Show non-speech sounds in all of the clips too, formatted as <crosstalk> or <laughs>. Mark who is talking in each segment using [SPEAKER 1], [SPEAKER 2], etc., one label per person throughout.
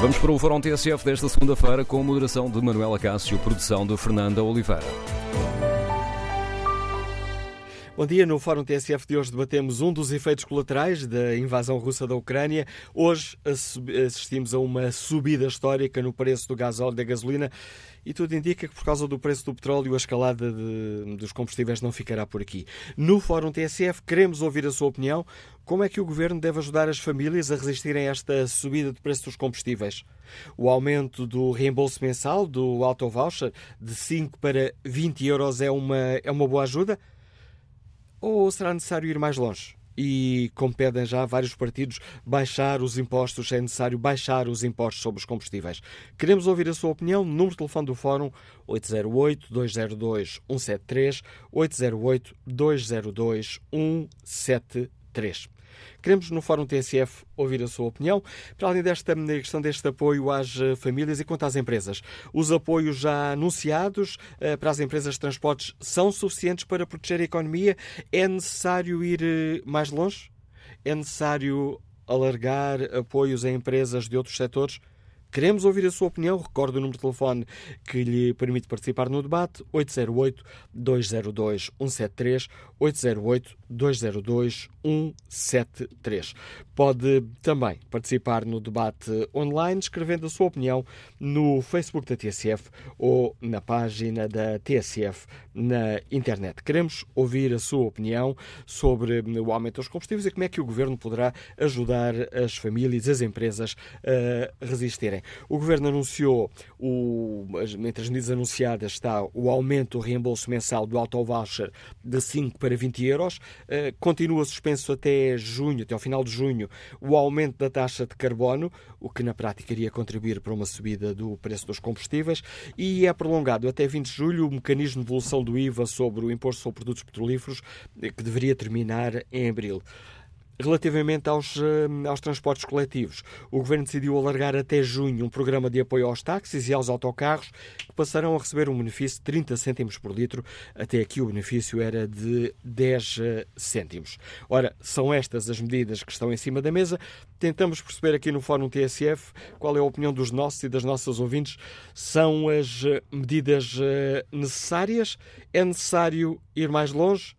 [SPEAKER 1] Vamos para o Fórum TSF desta segunda-feira com a moderação de Manuela Cássio, produção de Fernanda Oliveira.
[SPEAKER 2] Bom dia. No Fórum TSF de hoje debatemos um dos efeitos colaterais da invasão russa da Ucrânia. Hoje assistimos a uma subida histórica no preço do gás óleo da gasolina e tudo indica que por causa do preço do petróleo a escalada de, dos combustíveis não ficará por aqui. No Fórum TSF queremos ouvir a sua opinião. Como é que o governo deve ajudar as famílias a resistirem a esta subida de preço dos combustíveis? O aumento do reembolso mensal do auto voucher de 5 para 20 euros é uma, é uma boa ajuda? Ou será necessário ir mais longe? E, como pedem já vários partidos, baixar os impostos, é necessário baixar os impostos sobre os combustíveis. Queremos ouvir a sua opinião. Número de telefone do Fórum 808-202-173, 808-202-173. Queremos, no Fórum TSF, ouvir a sua opinião, para além desta questão deste apoio às eh, famílias e quanto às empresas. Os apoios já anunciados eh, para as empresas de transportes são suficientes para proteger a economia? É necessário ir eh, mais longe? É necessário alargar apoios a empresas de outros setores? Queremos ouvir a sua opinião. Recordo o número de telefone que lhe permite participar no debate: 808-202-173, 808-202-173. Pode também participar no debate online, escrevendo a sua opinião no Facebook da TSF ou na página da TSF na internet. Queremos ouvir a sua opinião sobre o aumento dos combustíveis e como é que o governo poderá ajudar as famílias as empresas a resistirem. O Governo anunciou, o, entre as medidas anunciadas está o aumento do reembolso mensal do auto-voucher de 5 para 20 euros. Uh, continua suspenso até junho, até ao final de junho, o aumento da taxa de carbono, o que na prática iria contribuir para uma subida do preço dos combustíveis. E é prolongado até 20 de julho o mecanismo de devolução do IVA sobre o imposto sobre produtos petrolíferos, eh, que deveria terminar em abril. Relativamente aos, eh, aos transportes coletivos, o Governo decidiu alargar até junho um programa de apoio aos táxis e aos autocarros, que passarão a receber um benefício de 30 cêntimos por litro. Até aqui o benefício era de 10 eh, cêntimos. Ora, são estas as medidas que estão em cima da mesa. Tentamos perceber aqui no Fórum TSF qual é a opinião dos nossos e das nossas ouvintes. São as eh, medidas necessárias? É necessário ir mais longe?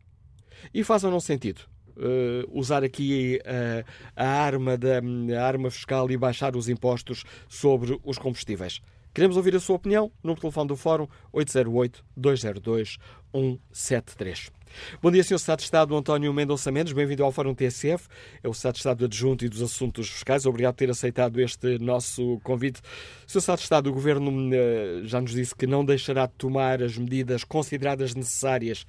[SPEAKER 2] E faz ou não sentido? Uh, usar aqui uh, a, arma da a arma fiscal e baixar os impostos sobre os combustíveis. Queremos ouvir a sua opinião no telefone do Fórum 808-202-173. Bom dia, Sr. Estado de Estado António Mendonça Mendes, bem-vindo ao Fórum TSF, é o Estado de Estado Adjunto e dos Assuntos Fiscais. Obrigado por ter aceitado este nosso convite. Sr. Estado de Estado, o Governo uh, já nos disse que não deixará de tomar as medidas consideradas necessárias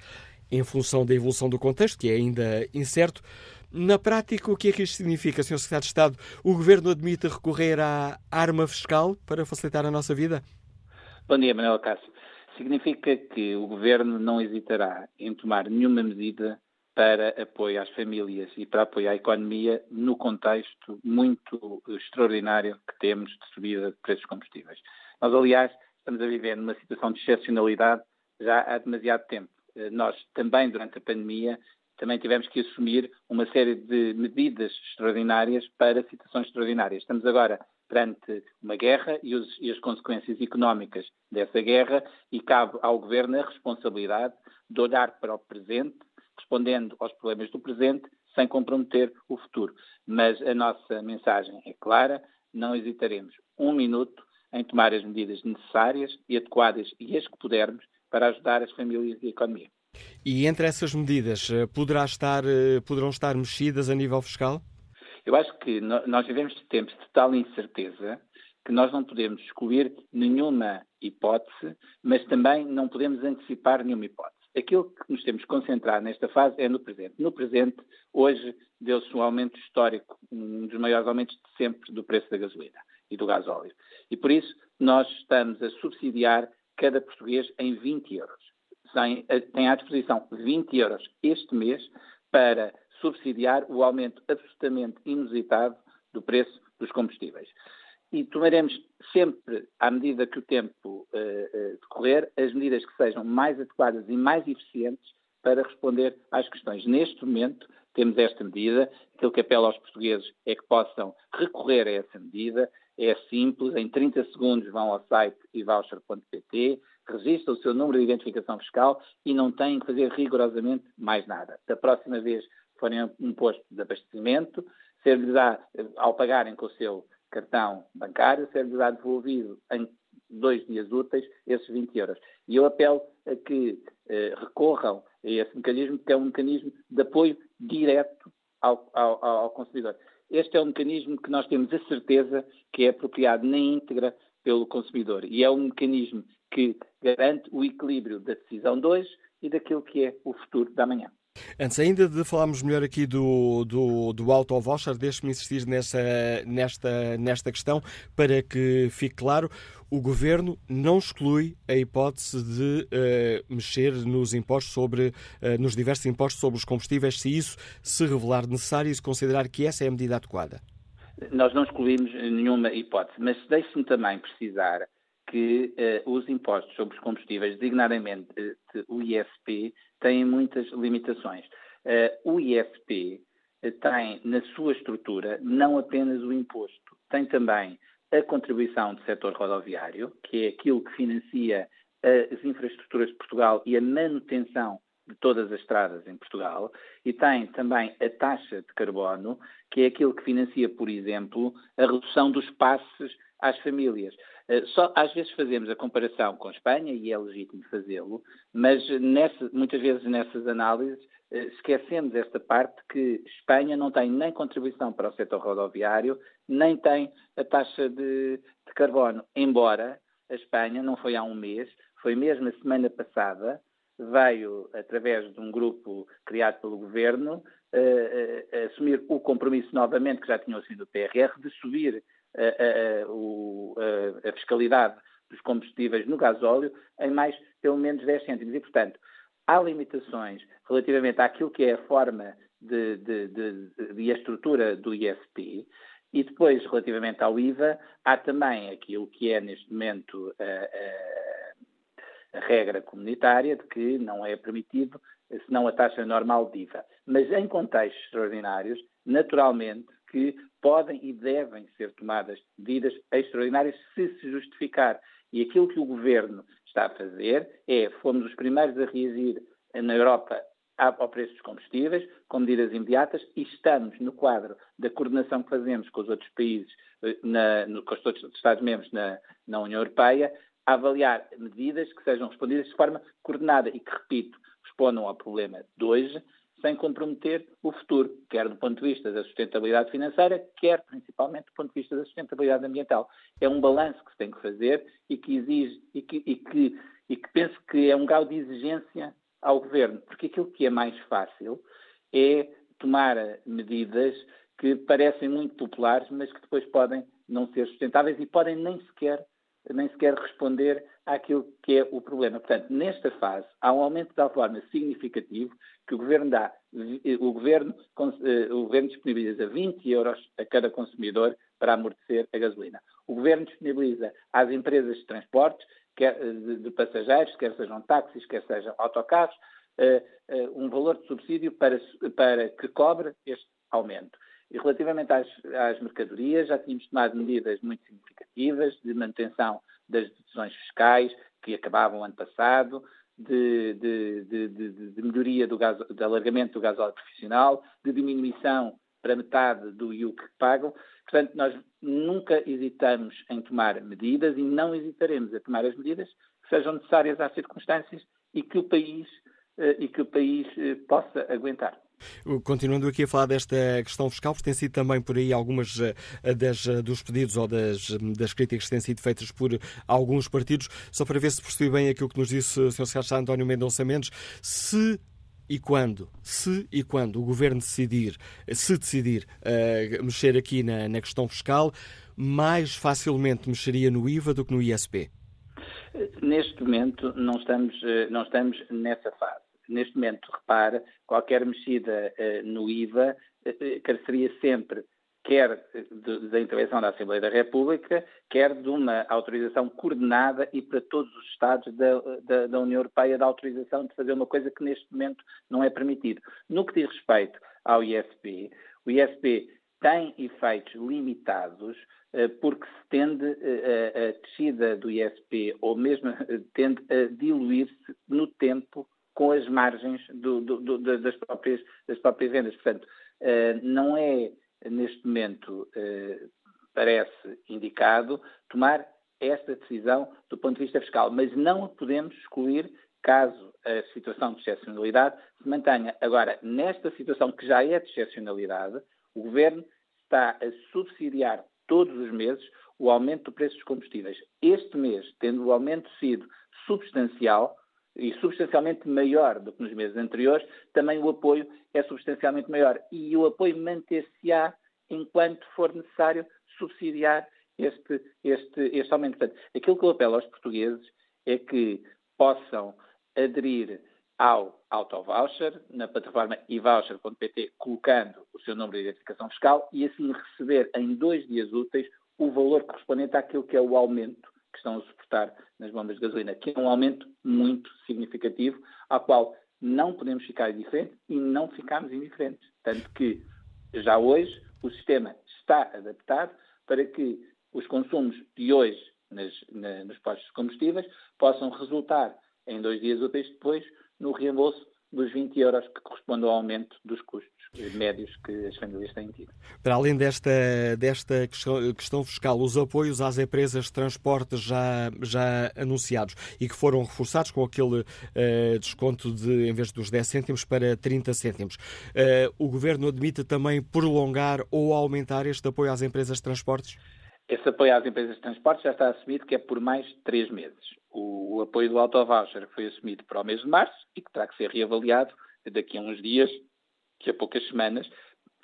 [SPEAKER 2] em função da evolução do contexto, que é ainda incerto. Na prática, o que é que isto significa, Sr. Secretário de Estado? O Governo admite recorrer à arma fiscal para facilitar a nossa vida?
[SPEAKER 3] Bom dia, Manuel Cássio. Significa que o Governo não hesitará em tomar nenhuma medida para apoio às famílias e para apoio à economia no contexto muito extraordinário que temos de subida de preços combustíveis. Nós, aliás, estamos a viver numa situação de excepcionalidade já há demasiado tempo. Eh, nós também, durante a pandemia, também tivemos que assumir uma série de medidas extraordinárias para situações extraordinárias. Estamos agora perante uma guerra e, os, e, as consequências económicas dessa guerra e cabe ao Governo a responsabilidade de olhar para o presente, respondendo aos problemas do presente, sem comprometer o futuro. Mas a nossa mensagem é clara, não hesitaremos um minuto em tomar as medidas necessárias e adequadas e as que pudermos para ajudar as famílias e a economia.
[SPEAKER 2] E entre essas medidas, eh, poderá estar, eh, poderão estar mexidas a nível fiscal?
[SPEAKER 3] Eu acho que nós vivemos tempos de tal incerteza que nós não podemos excluir nenhuma hipótese, mas também não podemos antecipar nenhuma hipótese. Aquilo que nos temos que concentrar nesta fase é no presente. No presente, hoje, deu-se um aumento histórico, um dos maiores aumentos de sempre do preço da gasolina e do gás óleo. E por isso, nós estamos a subsidiar cada português em 20 euros. Tem, eh, tem à disposição 20 euros este mês para subsidiar o aumento absolutamente inusitado do preço dos combustíveis. E tomaremos sempre, à medida que o tempo uh, uh, decorrer, as medidas que sejam mais adequadas e mais eficientes para responder às questões. Neste momento, temos esta medida. Aquilo que apela aos portugueses é que possam recorrer a essa medida É simples, em 30 segundos vão ao site evoucher.pt, registram o seu número de identificação fiscal e não têm que fazer rigorosamente mais nada. Da próxima vez forem um posto de abastecimento, ser-lhes ao pagarem com o seu cartão bancário, ser-lhes devolvido em dois dias úteis esses 20 euros. E eu apelo a que eh, recorram a esse mecanismo, que é um mecanismo de apoio direto ao, ao, ao consumidor. Este é um mecanismo que nós temos a certeza que é apropriado na íntegra pelo consumidor e é um mecanismo que garante o equilíbrio da decisão de hoje e daquilo que é o futuro da manhã.
[SPEAKER 2] Antes ainda de falarmos melhor aqui do, do, do auto-voucher, deixe-me insistir nessa, nesta, nesta questão para que fique claro. O Governo não exclui a hipótese de uh, mexer nos impostos sobre, uh, nos diversos impostos sobre os combustíveis, se isso se revelar necessário e se considerar que essa é a medida adequada.
[SPEAKER 3] Nós não excluímos nenhuma hipótese, mas deixe-me também precisar que uh, os impostos sobre os combustíveis, designadamente o ISP, têm muitas limitações. O ISP tem na sua estrutura não apenas o imposto, tem também a contribuição do setor rodoviário, que é aquilo que financia as infraestruturas de Portugal e a manutenção de todas as estradas em Portugal, e tem também a taxa de carbono, que é aquilo que financia, por exemplo, a redução dos passes às famílias. Eh, só, às vezes fazemos a comparação com a Espanha, e é legítimo fazê-lo, mas nessa, muitas vezes nessas análises eh, esquecemos esta parte que Espanha não tem nem contribuição para o setor rodoviário, nem tem a taxa de, de carbono, embora a Espanha, não foi há um mês, foi mesmo a semana passada, veio, através de um grupo criado pelo governo, uh, uh, assumir o compromisso novamente, que já tinha sido o PRR, de subir a, a, fiscalidade dos combustíveis no gasóleo em mais pelo menos 10 cêntimos. E, portanto, há limitações relativamente àquilo que é a forma de, de, de, de a estrutura do ISP e depois, relativamente ao IVA, há também aquilo que é neste momento a, a, a regra comunitária de que não é permitido senão a taxa normal de IVA. Mas em contextos extraordinários, naturalmente, que podem e devem ser tomadas medidas extraordinárias se se justificar. E aquilo que o Governo está a fazer é, fomos os primeiros a reagir na Europa ao preço dos combustíveis, com medidas imediatas, e estamos no quadro da coordenação que fazemos com os outros países, eh, na, no, com os outros Estados-membros na, na União Europeia, a avaliar medidas que sejam respondidas de forma coordenada e que, repito, respondam ao problema de hoje, sem comprometer o futuro, quer do ponto de vista da sustentabilidade financeira, quer principalmente do ponto de vista da sustentabilidade ambiental. É um balanço que se tem que fazer e que exige e que, e que, e que penso que é um grau de exigência ao governo, porque aquilo que é mais fácil é tomar medidas que parecem muito populares, mas que depois podem não ser sustentáveis e podem nem sequer nem sequer responder àquilo que é o problema. Portanto, nesta fase, há um aumento tal forma significativo que o Governo dá, o Governo, eh, o Governo disponibiliza 20 euros a cada consumidor para amortecer a gasolina. O Governo disponibiliza às empresas de transportes, quer de, de passageiros, quer sejam táxis, quer sejam autocarros, uh, uh, um valor de subsídio para, para que cobre este aumento. E relativamente às, às, mercadorias, já tínhamos tomado medidas muito significativas de manutenção das decisões fiscais que acabavam ano passado, de, de, de, de melhoria do gás, de alargamento do gasóleo profissional, de diminuição para metade do IUC que pagam. Portanto, nós nunca hesitamos em tomar medidas e não hesitaremos a tomar as medidas que sejam necessárias às circunstâncias e que o país, eh, e que o país eh, possa aguentar.
[SPEAKER 2] Continuando aqui a falar desta questão fiscal, porque tem sido também por aí algumas eh, das, dos pedidos ou das, das críticas que têm sido feitas por alguns partidos, só para ver se percebi bem aquilo que nos disse o Sr. Secretário António Mendonça Mendes, se e quando, se e quando o Governo decidir, se decidir uh, mexer aqui na, na questão fiscal, mais facilmente mexeria no IVA do que no ISP?
[SPEAKER 3] Neste momento não estamos, não estamos nessa fase neste momento, repara, qualquer mexida uh, no IVA careceria sempre quer da intervenção da Assembleia da República, quer de uma autorização coordenada e para todos os Estados da, da, da, União Europeia da autorização de fazer uma coisa que neste momento não é permitido. No que diz respeito ao ISP, o ISP tem efeitos limitados eh, porque se tende a, a descida do ISP ou mesmo tende a diluir-se no tempo com as margens do, do, do, das, próprias, das próprias vendas. Portanto, não é neste momento, parece indicado, tomar esta decisão do ponto de vista fiscal, mas não a podemos excluir caso a situação de excepcionalidade se mantenha. Agora, nesta situação que já é de excepcionalidade, o Governo está a subsidiar todos os meses o aumento do preço dos combustíveis. Este mês, tendo o aumento sido substancial e substancialmente maior do que nos meses anteriores, também o apoio é substancialmente maior. E o apoio manter-se-á enquanto for necessário subsidiar este, este, este aumento. Portanto, aquilo que eu apelo aos portugueses é que possam aderir ao auto-voucher na plataforma eVoucher.pt, colocando o seu número de identificação fiscal e assim receber em dois dias úteis o valor correspondente àquilo que é o aumento que estão a suportar nas bombas de gasolina, que é um aumento muito significativo, ao qual não podemos ficar indiferentes e não ficamos indiferentes. Tanto que já hoje o sistema está adaptado para que os consumos de hoje nas, na, nos postos de combustíveis possam resultar em dois dias úteis depois no reembolso dos 20 euros que correspondem ao aumento dos custos médios que as famílias têm tido.
[SPEAKER 2] Para além desta, desta questão fiscal, os apoios às empresas de transporte já, já anunciados e que foram reforçados com aquele uh, desconto de, em vez dos 10 cêntimos, para 30 cêntimos. Uh, o Governo admite também prolongar ou aumentar este apoio às empresas de transportes?
[SPEAKER 3] Esse apoio às empresas de transporte já está assumido que é por mais três meses. O, o apoio do auto-voucher foi assumido para o mês de março e que terá que ser reavaliado daqui a uns dias, daqui a poucas semanas,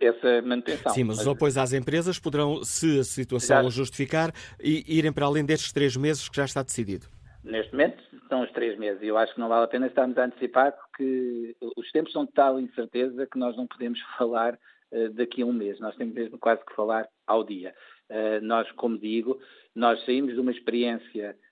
[SPEAKER 3] essa manutenção.
[SPEAKER 2] Sim, mas os apoios às empresas poderão, se a situação o justificar, irem para além destes três meses que já está decidido.
[SPEAKER 3] Neste momento são os três meses e eu acho que não vale a pena estarmos a antecipar porque os tempos são de tal incerteza que nós não podemos <laughs> falar uh, daqui a um mês. Nós temos mesmo quase que falar ao dia. Uh, nós, como digo, nós saímos de uma experiência que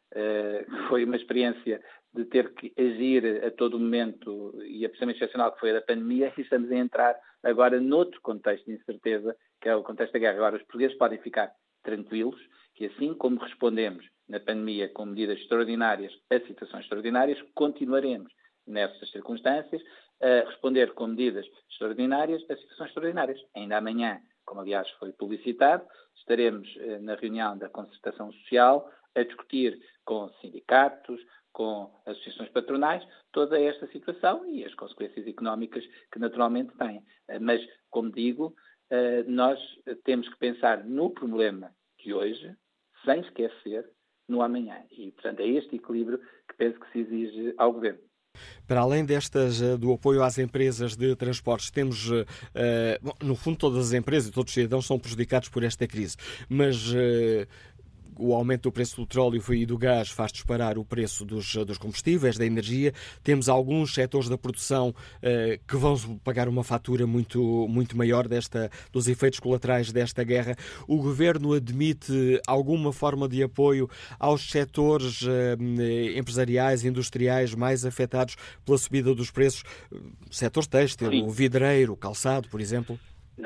[SPEAKER 3] foi uma experiência de ter que agir a todo momento e a precisamente excepcional que foi a da pandemia e estamos a entrar agora noutro contexto de incerteza, que é o contexto da guerra. Agora, os portugueses podem ficar tranquilos que assim como respondemos na pandemia com medidas extraordinárias a situações extraordinárias, continuaremos nessas circunstâncias a responder com medidas extraordinárias a situações extraordinárias. Ainda amanhã, como aliás foi publicitado, estaremos eh, na reunião da concertação social a discutir com sindicatos, com associações patronais, toda esta situação e as consequências económicas que naturalmente tem. Eh, mas, como digo, eh, nós temos que pensar no problema de hoje, sem esquecer no amanhã. E, portanto, é este equilíbrio que penso que se exige ao Governo.
[SPEAKER 2] Para além destas eh, do apoio às empresas de transportes, temos, no fundo, todas as empresas e todos os cidadãos são prejudicados por esta crise, mas o aumento do preço do petróleo e do gás faz disparar o preço dos, dos combustíveis, da energia. Temos alguns setores da produção uh, que vão pagar uma fatura muito, muito maior desta, dos efeitos colaterais desta guerra. O governo admite alguma forma de apoio aos setores uh, empresariais, industriais mais afetados pela subida dos preços? Setor têxtil, o vidreiro, calçado, por exemplo?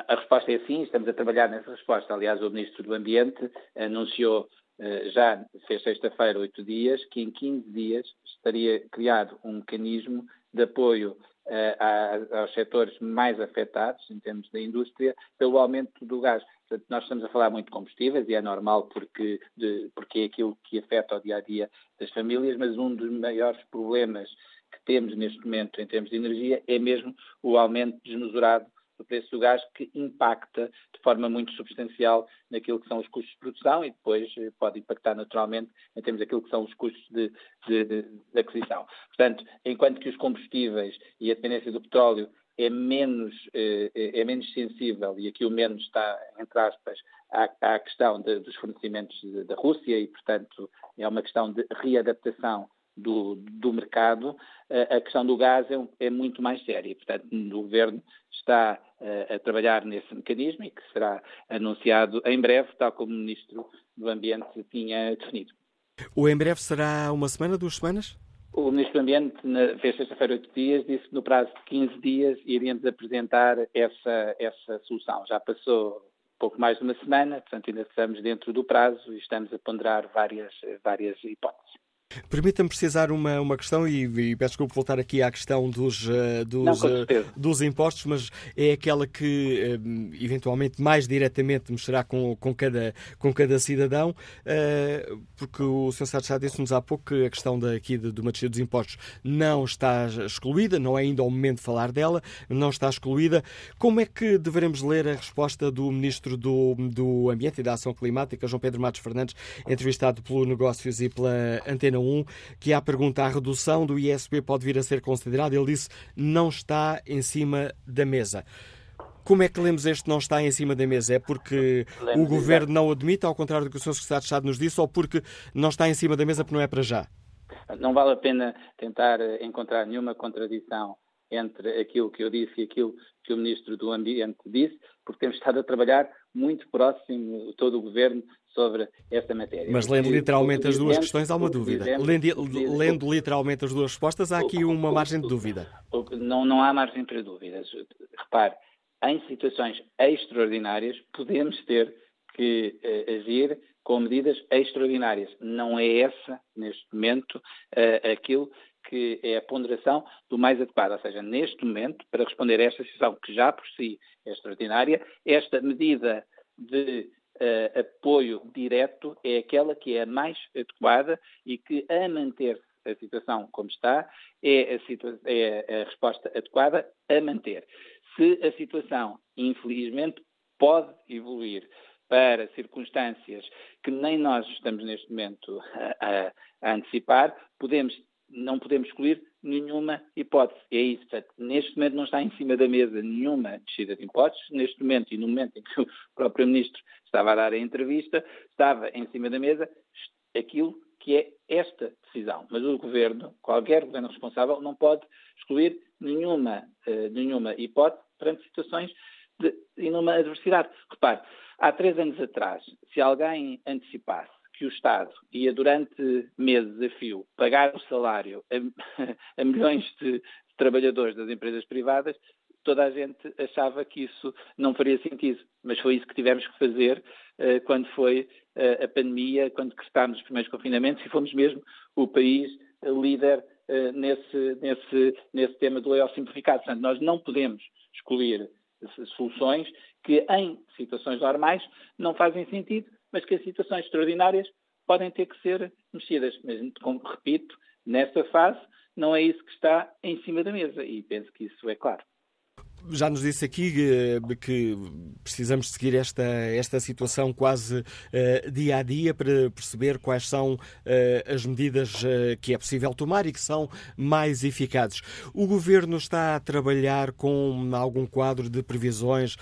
[SPEAKER 3] A resposta é sim, estamos a trabalhar nessa resposta. Aliás, o Ministro do Ambiente anunciou eh, já fez sexta-feira oito dias, que em 15 dias estaria criado um mecanismo de apoio uh, aos setores mais afetados, em termos da indústria, pelo aumento do gás. Portanto, nós estamos a falar muito de combustíveis e é normal porque, de, porque é aquilo que afeta o dia a dia das famílias, mas um dos maiores problemas que temos neste momento em termos de energia é mesmo o aumento desmesurado do preço do gás que impacta de forma muito substancial naquilo que são os custos de produção e depois eh, pode impactar naturalmente em termos daquilo que são os custos de, de, de, aquisição. Portanto, enquanto que os combustíveis e a dependência do petróleo é menos, eh, é menos sensível, e aqui o menos está, entre aspas, à, à questão de, dos fornecimentos da Rússia e, portanto, é uma questão de readaptação do, do mercado, a questão do gás é, é, muito mais séria. Portanto, o Governo está a, a trabalhar nesse mecanismo e que será anunciado em breve, tal como o Ministro do Ambiente tinha definido.
[SPEAKER 2] O em breve será uma semana, duas semanas?
[SPEAKER 3] O Ministro do Ambiente na, fez sexta-feira oito dias, disse que no prazo de 15 dias iríamos apresentar essa, essa solução. Já passou pouco mais de uma semana, portanto ainda estamos dentro do prazo e estamos a ponderar várias, várias hipóteses.
[SPEAKER 2] Permita-me precisar uma, uma questão e, e peço desculpa voltar aqui à questão dos, uh, dos,
[SPEAKER 3] Não, uh,
[SPEAKER 2] dos impostos, mas é aquela que uh, eventualmente mais diretamente mexerá com, com, cada, com cada cidadão, porque o Sr. Sá disse-nos há pouco que a questão daqui de, de uma descida dos impostos não está excluída, não é ainda o momento de falar dela, não está excluída. Como é que devemos ler a resposta do Ministro do, do Ambiente e da Ação Climática, João Pedro Matos Fernandes, entrevistado pelo Negócios e pela Antena 1, que à pergunta a redução do ISP pode vir a ser considerada, ele disse não está em cima da mesa. Como é que lemos este não está em cima da mesa? É porque o Governo não admite, ao contrário do que o Sr. Secretário de Estado nos disse, ou porque não está em cima da mesa porque não é para já?
[SPEAKER 3] Não vale a pena tentar encontrar nenhuma contradição entre aquilo que eu disse e aquilo que o Ministro do Ambiente disse, porque temos estado a trabalhar muito próximo, todo o Governo, sobre esta matéria.
[SPEAKER 2] Mas lendo literalmente as duas questões, há uma dúvida. Lendo, literalmente as duas respostas, há aqui uma margem de dúvida.
[SPEAKER 3] Não, não há margem para dúvidas. Repare, em situações extraordinárias, podemos ter que uh, agir com medidas extraordinárias. Não é essa, neste momento, uh, aquilo que é a ponderação do mais adequado. Ou seja, neste momento, para responder a esta situação que já por si é extraordinária, esta medida de uh, apoio direto é aquela que é a mais adequada e que, a manter a situação como está, é a, é a resposta adequada a manter. Se a situação, infelizmente, pode evoluir para circunstâncias que nem nós estamos neste momento a, a, a antecipar, podemos não podemos excluir nenhuma hipótese. É isso. Portanto, neste momento não está em cima da mesa nenhuma descida de impostos. Neste momento, e no momento em que o próprio Ministro estava a dar a entrevista, estava em cima da mesa aquilo que é esta decisão. Mas o Governo, qualquer Governo responsável, não pode excluir nenhuma, uh, nenhuma hipótese perante situações de nenhuma adversidade. Repare, há três anos atrás, se alguém antecipasse que o Estado ia durante meses a fio pagar o salário a, <laughs> a milhões de trabalhadores das empresas privadas, toda a gente achava que isso não faria sentido. Mas foi isso que tivemos que fazer uh, quando foi uh, a pandemia, quando crestámos os primeiros confinamentos e fomos mesmo o país uh, líder nesse, nesse, nesse tema do layoff simplificado. Portanto, nós não podemos escolher soluções que em situações normais não fazem sentido mas que as situações extraordinárias podem ter que ser mexidas. Mas, como repito, nesta fase não é isso que está em cima da mesa e penso que isso é claro.
[SPEAKER 2] Já nos disse aqui eh, que precisamos seguir esta, esta situação quase uh, dia a dia para perceber quais são uh, as medidas que é possível tomar e que são mais eficazes. O Governo está a trabalhar com algum quadro de previsões?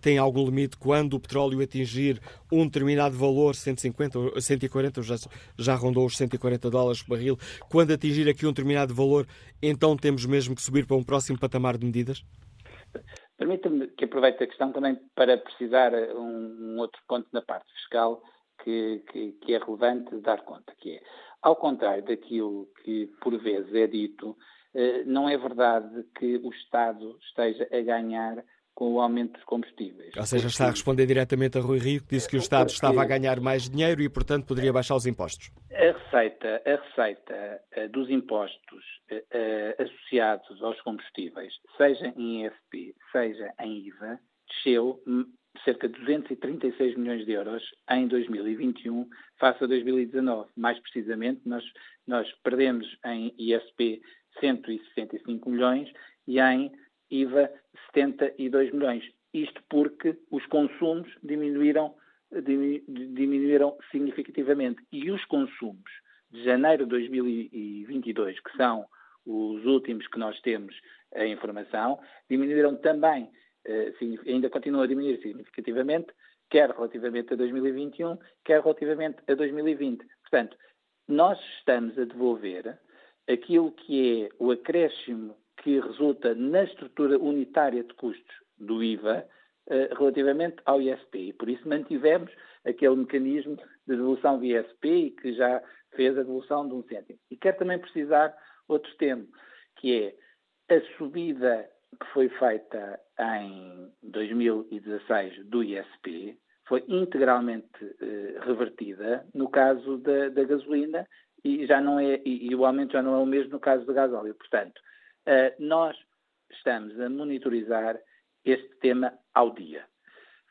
[SPEAKER 2] tem algum limite quando o petróleo atingir um determinado valor, 150, 140, já, já rondou os 140 dólares por barril, quando atingir aqui um determinado valor, então temos mesmo que subir para um próximo patamar de medidas?
[SPEAKER 3] Permita-me que aproveite a questão também para precisar um, um outro ponto na parte fiscal que, que, que, é relevante dar conta, que é, ao contrário daquilo que por vezes é dito, eh, não é verdade que o Estado esteja a ganhar com o aumento dos combustíveis.
[SPEAKER 2] Ou seja, está a responder diretamente a Rui Rio, que disse que o Estado estava a ganhar mais dinheiro e, portanto, poderia baixar os impostos.
[SPEAKER 3] A receita, a receita uh, dos impostos uh, associados aos combustíveis, seja em IFP, seja em IVA, desceu cerca de 236 milhões de euros em 2021 face a 2019. Mais precisamente, nós, nós perdemos em ISP 165 milhões e em IVA 72 milhões. Isto porque os consumos diminuíram, diminuíram significativamente. E os consumos de janeiro de 2022, que são os últimos que nós temos a informação, diminuíram também, eh, ainda continuam a diminuir significativamente, quer relativamente a 2021, quer relativamente a 2020. Portanto, nós estamos a devolver aquilo que é o acréscimo que resulta na estrutura unitária de custos do IVA eh, relativamente ao ISP. E por isso mantivemos aquele mecanismo de devolução via ISP e que já fez a devolução de um cêntimo. E quero também precisar outro tema, que é a subida que foi feita em 2016 do ISP foi integralmente eh, revertida no caso da, da, gasolina e já não é e, e, o aumento já não é o mesmo no caso do gasóleo. Portanto, nós estamos a monitorizar este tema ao dia,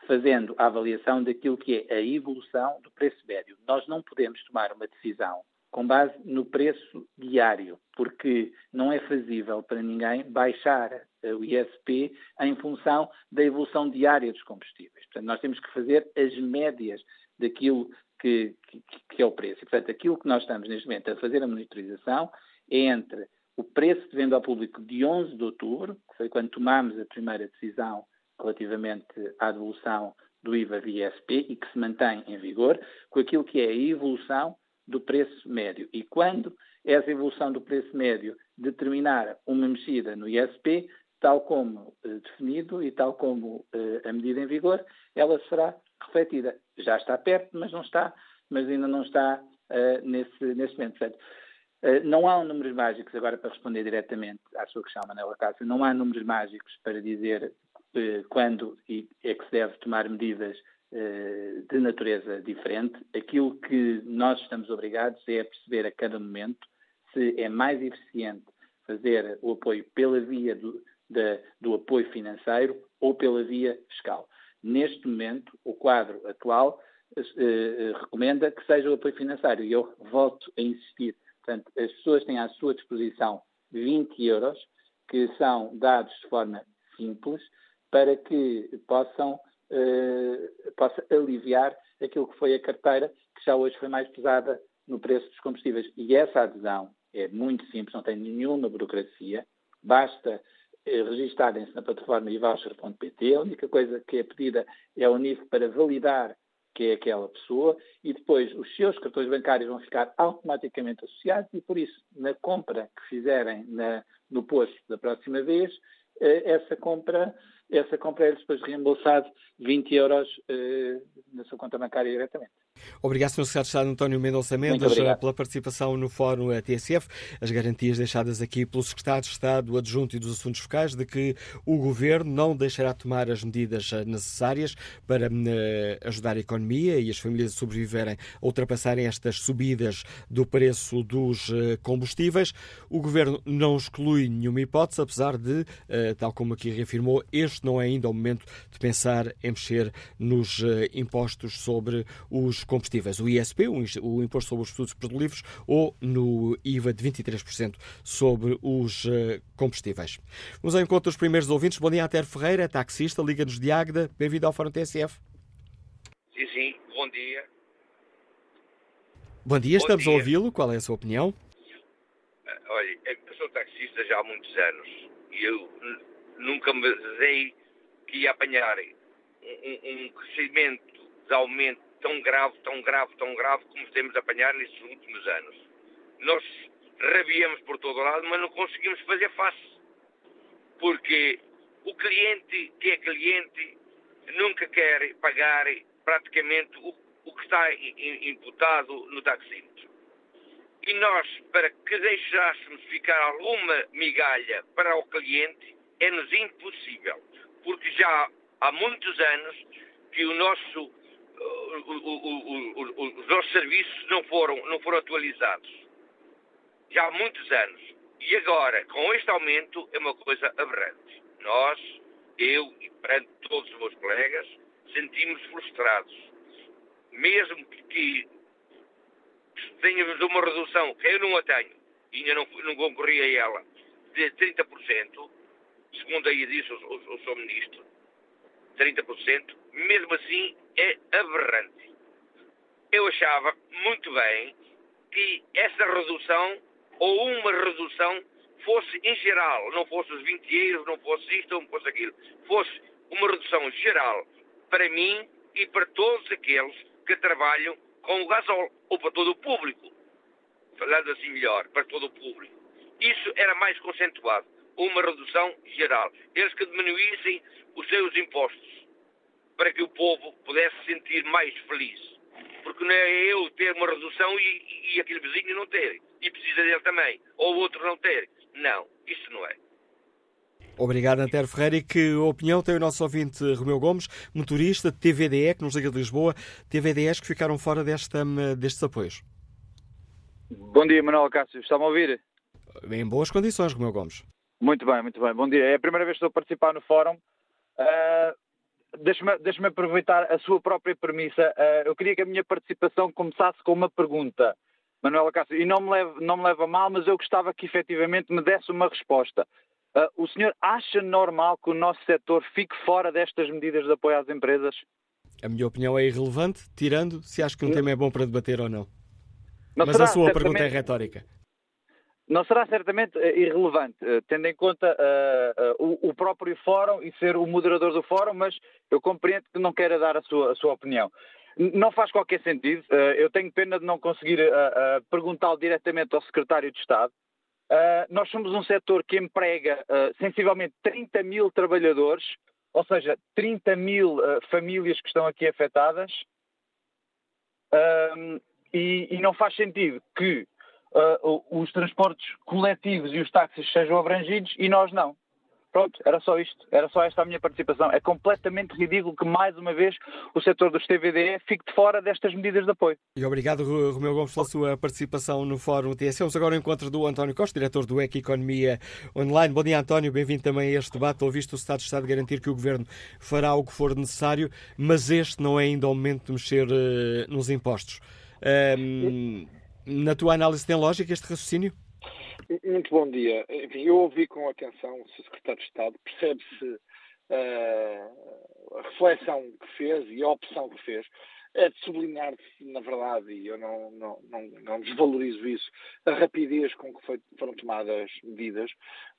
[SPEAKER 3] fazendo a avaliação daquilo que é a evolução do preço médio. Nós não podemos tomar uma decisão com base no preço diário, porque não é fazível para ninguém baixar eh, o ISP em função da evolução diária dos combustíveis. Portanto, nós temos que fazer as médias daquilo que, que, que é o preço. E, portanto, aquilo que nós estamos neste momento a fazer a monitorização é entre o preço de venda ao público de 11 de outubro, que foi quando tomámos a primeira decisão relativamente à devolução do IVA via ISP e que se mantém em vigor, com aquilo que é a evolução do preço médio. E quando essa evolução do preço médio determinar uma mexida no ISP, tal como eh, definido e tal como eh, a medida em vigor, ela será refletida. Já está perto, mas não está, mas ainda não está eh, nesse, nesse momento. Portanto, não há números mágicos, agora para responder diretamente à sua questão, Manela Cássio, não há números mágicos para dizer quando é que se deve tomar medidas eh, de natureza diferente. Aquilo que nós estamos obrigados é a perceber a cada momento se é mais eficiente fazer o apoio pela via do, da, do apoio financeiro ou pela via fiscal. Neste momento, o quadro atual eh, eh, recomenda que seja o apoio financeiro e eu volto a insistir. Portanto, as pessoas têm à sua disposição 20 euros que são dados de forma simples para que possam uh, possa aliviar aquilo que foi a carteira, que já hoje foi mais pesada no preço dos combustíveis. E essa adesão é muito simples, não tem nenhuma burocracia, basta uh, registarem-se na plataforma ivoucher.pt, a única coisa que é pedida é o NIF para validar que é aquela pessoa, e depois os seus cartões bancários vão ficar automaticamente associados e, por isso, na compra que fizerem na, no posto da próxima vez, eh, essa compra essa compra é depois reembolsado 20 euros eh, na sua conta bancária diretamente.
[SPEAKER 2] Obrigado, Sr. Secretário de Estado António Mendonça Mendes, pela participação no Fórum TSF. As garantias deixadas aqui pelo Secretário de Estado Adjunto e dos Assuntos Focais de que o Governo não deixará tomar as medidas eh, necessárias para uh, ajudar a economia e as famílias a sobreviverem, a ultrapassarem estas subidas do preço dos uh, combustíveis. O Governo não exclui nenhuma hipótese, apesar de, tal como aqui reafirmou, este não é ainda o momento de pensar em mexer nos impostos sobre os combustíveis, o ISP, o Imposto sobre os Produtos Petrolíferos, ou no IVA de 23% sobre os eh, combustíveis. Vamos ao encontro dos primeiros ouvintes. Bom dia, Ater Ferreira, taxista, Liga-nos de Águeda. Bem-vindo ao Fórum TSF.
[SPEAKER 4] Sim, sim, bom dia.
[SPEAKER 2] Bom dia, bom estamos dia. a ouvi-lo. Qual é a sua opinião?
[SPEAKER 4] Ah, olha, eu sou taxista já há muitos anos e eu nunca me dei que ia apanhar um, um crescimento de aumento tão grave, tão grave, tão grave como temos apanhar nestes últimos anos. Nós rabiamos por todo lado, mas não conseguimos fazer face. Porque o cliente que é cliente nunca quer pagar praticamente o, o que está imputado no taxímetro. E nós, para que deixássemos ficar alguma migalha para o cliente, é-nos impossível. Porque já há muitos anos que o nosso os nossos serviços não foram, não foram atualizados. Já há muitos anos. E agora, com este aumento, é uma coisa aberrante. Nós, eu e perante todos os meus colegas, sentimos frustrados. Mesmo que tenhamos uma redução, que eu não a tenho, e ainda não, não concorri a ela, de 30%, segundo aí disse o, o, o Sr. Ministro, 30%, mesmo assim é aberrante. Eu achava muito bem que essa redução, ou uma redução, fosse em geral, não fosse os 20 euros, não fosse isto, não fosse aquilo, fosse uma redução geral para mim e para todos aqueles que trabalham com o gasol, ou para todo o público. Falando assim melhor, para todo o público. Isso era mais concentrado, uma redução geral. Eles que diminuíssem os seus impostos para que o povo pudesse se sentir mais feliz. Porque não é eu ter uma redução e, e aquele vizinho não ter. E precisa dele também. Ou o outro não ter. Não, isso não é.
[SPEAKER 2] Obrigado, Antero Ferreira. E que opinião tem o nosso ouvinte Romeu Gomes, motorista de TVDE, que nos liga de Lisboa, TVDEs que ficaram fora desta, destes apoios?
[SPEAKER 5] Bom dia, Manuel Cássio. Está-me a ouvir?
[SPEAKER 2] Em boas condições, Romeu Gomes.
[SPEAKER 5] Muito bem, muito bem. Bom dia. É a primeira vez que estou a participar no fórum. Uh, Deixe-me deixe aproveitar a sua própria premissa. Uh, eu queria que a minha participação começasse com uma pergunta, Manuela Cássio, e não me, leve, não me leva mal, mas eu gostava que efetivamente me desse uma resposta. Uh, o senhor acha normal que o nosso setor fique fora destas medidas de apoio às empresas?
[SPEAKER 2] A minha opinião é irrelevante, tirando se acho que um tema é bom para debater ou não. não mas a sua pergunta é retórica.
[SPEAKER 5] Não será certamente uh, irrelevante, uh, tendo em conta uh, o, o, próprio fórum e ser o moderador do fórum, mas eu compreendo que não queira dar a sua, a sua opinião. Não faz qualquer sentido. eu tenho pena de não conseguir perguntá-lo diretamente ao secretário de Estado. nós somos um setor que emprega sensivelmente 30 mil trabalhadores, ou seja, 30 mil famílias que estão aqui afetadas. E, e, não faz sentido que uh, os transportes coletivos e os táxis sejam abrangidos e nós não. Pronto, era só isto, era só esta a minha participação. É completamente ridículo que, mais uma vez, o setor dos TVDE fique de fora destas medidas de apoio.
[SPEAKER 2] E obrigado, Romeu Gomes, pela sua participação no Fórum TSE. Vamos agora ao encontro do António Costa, diretor do EC Economia Online. Bom dia, António, bem-vindo também a este debate. Ouviste o Estado de Estado garantir que o Governo fará o que for necessário, mas este não é ainda o momento de mexer uh, nos impostos. Um, na tua análise tem lógica este raciocínio?
[SPEAKER 6] Muito bom dia. Enfim, eu ouvi com atenção o. Secretário de Estado, percebe-se uh, a reflexão que fez e a opção que fez. É de sublinhar, na verdade, e eu não, não, não, não desvalorizo isso, a rapidez com que foi, foram tomadas medidas,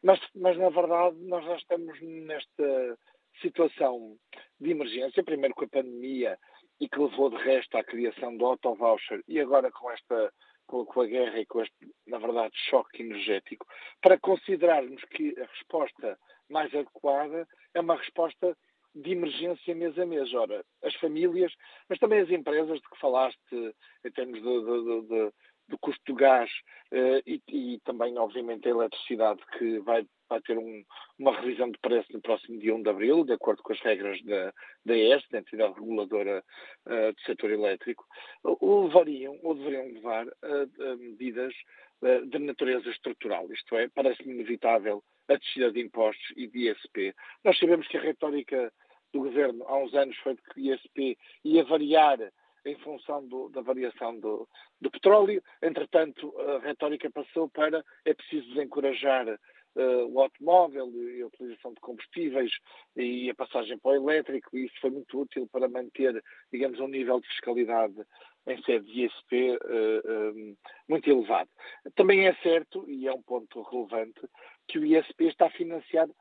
[SPEAKER 6] mas, mas na verdade nós já estamos nesta situação de emergência, primeiro com a pandemia e que levou de resto à criação do auto-voucher e agora com esta com, a guerra e com este, na verdade, choque energético, para considerarmos que a resposta mais adequada é uma resposta de emergência mês a mês. Ora, as famílias, mas também as empresas de que falaste, em termos de, de, de, do custo do gás uh, e, e, também, obviamente, a eletricidade, que vai, vai ter um, uma revisão de preço no próximo dia 1 de abril, de acordo com as regras da, da ES, da entidade reguladora uh, do setor elétrico, ou levariam, ou deveriam levar a, a medidas uh, de natureza estrutural. Isto é, parece-me inevitável a descida de impostos e de ISP. Nós sabemos que a retórica do governo há uns anos foi de que ISP ia variar em função do, da variação do, do, petróleo. Entretanto, a retórica passou para é preciso desencorajar uh, o automóvel e a utilização de combustíveis e a passagem para o elétrico, e isso foi muito útil para manter, digamos, um nível de fiscalidade em sede de ISP uh, um, muito elevado. Também é certo, e é um ponto relevante, que o ISP está financiado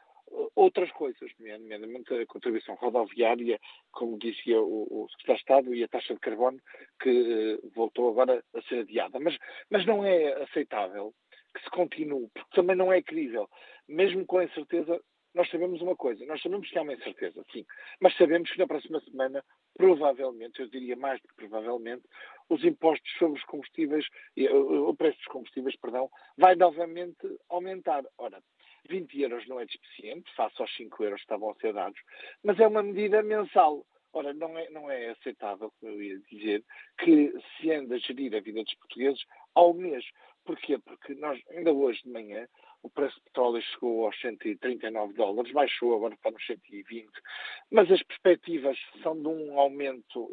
[SPEAKER 6] outras coisas, nomeadamente a contribuição rodoviária, como dizia o, o Secretário de Estado, e a taxa de carbono, que uh, voltou agora a ser adiada. Mas, mas não é aceitável que se continue, porque também não é crível. Mesmo com a incerteza, nós sabemos uma coisa, nós sabemos que há uma incerteza, sim, mas sabemos que na próxima semana, provavelmente, eu diria mais do que provavelmente, os impostos sobre os combustíveis, o preço dos combustíveis, perdão, vai novamente aumentar. Ora, 20 euros não é suficiente, face aos 5 euros que estavam a ser dados, mas é uma medida mensal. Ora, não é, não é aceitável, como eu ia dizer, que se anda a gerir a vida dos portugueses ao mês. Porquê? Porque nós, ainda hoje de manhã, o preço de petróleo chegou aos 139 dólares, baixou agora para os 120, mas as perspectivas são de um aumento,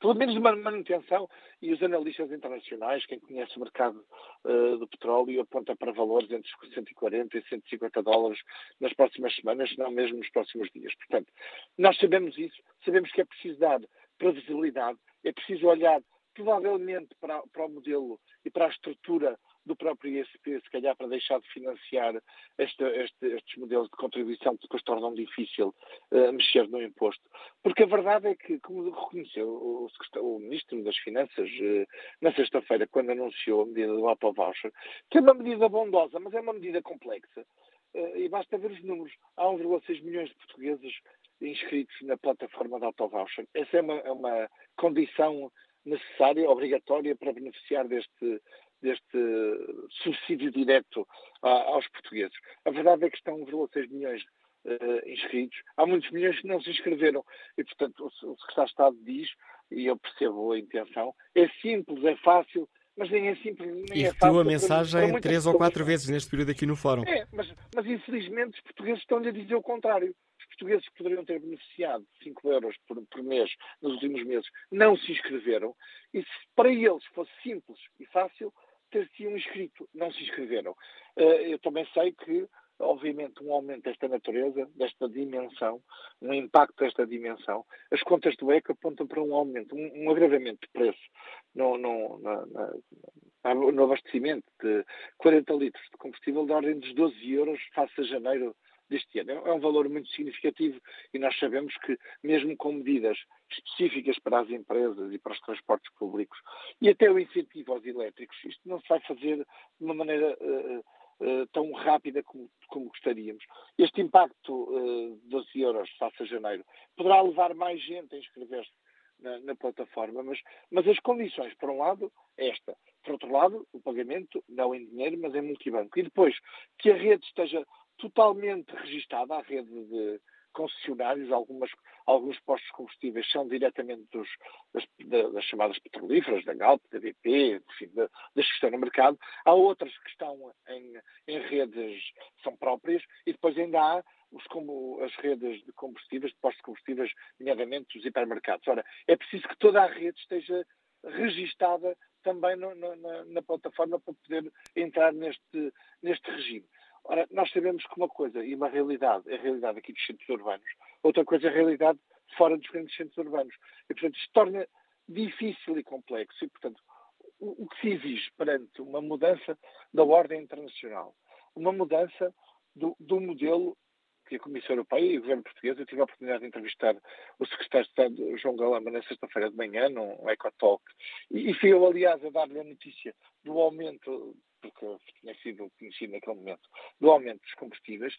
[SPEAKER 6] pelo menos uma manutenção, e os analistas internacionais, quem conhece o mercado uh, do petróleo, aponta para valores entre 140 e 150 dólares nas próximas semanas, se não mesmo nos próximos dias. Portanto, nós sabemos isso, sabemos que é preciso dar previsibilidade, é preciso olhar provavelmente para, para o modelo e para a estrutura do próprio ISP, se calhar para deixar de financiar este, este, estes modelos de contribuição que depois tornam difícil uh, mexer no imposto. Porque a verdade é que, como reconheceu o, o Ministro das Finanças uh, na sexta-feira, quando anunciou a medida do auto-voucher, que é uma medida bondosa, mas é uma medida complexa. Uh, e basta ver os números. Há 1,6 milhões de portugueses inscritos na plataforma de auto-voucher. Essa é uma, é uma condição necessária, obrigatória para beneficiar deste, deste subsídio direto aos portugueses. A verdade é que estão 1,6 milhões uh, inscritos. Há muitos milhões que não se inscreveram. E, portanto, o, o Secretário de Estado diz, e eu percebo a intenção, é simples, é fácil, mas nem é simples, nem
[SPEAKER 2] e
[SPEAKER 6] é fácil.
[SPEAKER 2] a mensagem para três ou quatro vezes neste período aqui no fórum.
[SPEAKER 6] É, mas, mas infelizmente os portugueses estão-lhe a dizer o contrário. Os portugueses que poderiam ter beneficiado de 5 euros por, por mês nos últimos meses não se inscreveram. E se para eles fosse simples e fácil, ter-se-iam inscrito. Não se inscreveram. Uh, eu também sei que obviamente, um aumento desta natureza, desta dimensão, um impacto desta dimensão, as contas do ECA apontam para um aumento, um, um agravamento de preço no, no, na, na, no abastecimento de 40 litros de combustível da ordem dos 12 euros face a janeiro deste ano. É um valor muito significativo e nós sabemos que, mesmo com medidas específicas para as empresas e para os transportes públicos e até o incentivo aos elétricos, isto não se vai fazer de uma maneira uh, uh, tão rápida como, como, gostaríamos. Este impacto uh, de 12 euros face a janeiro poderá levar mais gente a inscrever-se na, na, plataforma, mas, mas as condições, por um lado, é esta. Por outro lado, o pagamento não em dinheiro, mas em multibanco. E depois, que a rede esteja totalmente registada, a rede de concessionários, algumas, alguns postos de combustíveis são diretamente dos, das, das, chamadas petrolíferas, da Galp, da BP, enfim, das que estão no mercado. Há outras que estão em, em redes, são próprias, e depois ainda há os, como as redes de combustíveis, de postos de combustíveis, nomeadamente os hipermercados. Ora, é preciso que toda a rede esteja registada também no, no, na, na, plataforma para poder entrar neste, neste regime. Ora, nós sabemos que uma coisa e uma realidade é a realidade aqui dos centros urbanos, outra coisa é a realidade fora dos grandes centros urbanos. E, portanto, isto torna difícil e complexo. E, portanto, o, o que se exige perante uma mudança da ordem internacional, uma mudança do, do modelo que a Comissão Europeia e o Governo Português, eu tive a oportunidade de entrevistar o Secretário de Estado João Galamba na sexta-feira de manhã, num EcoTalk, e, e fui eu, aliás, a dar-lhe a notícia do aumento porque tinha sido conhecido naquele momento, do aumento dos combustíveis.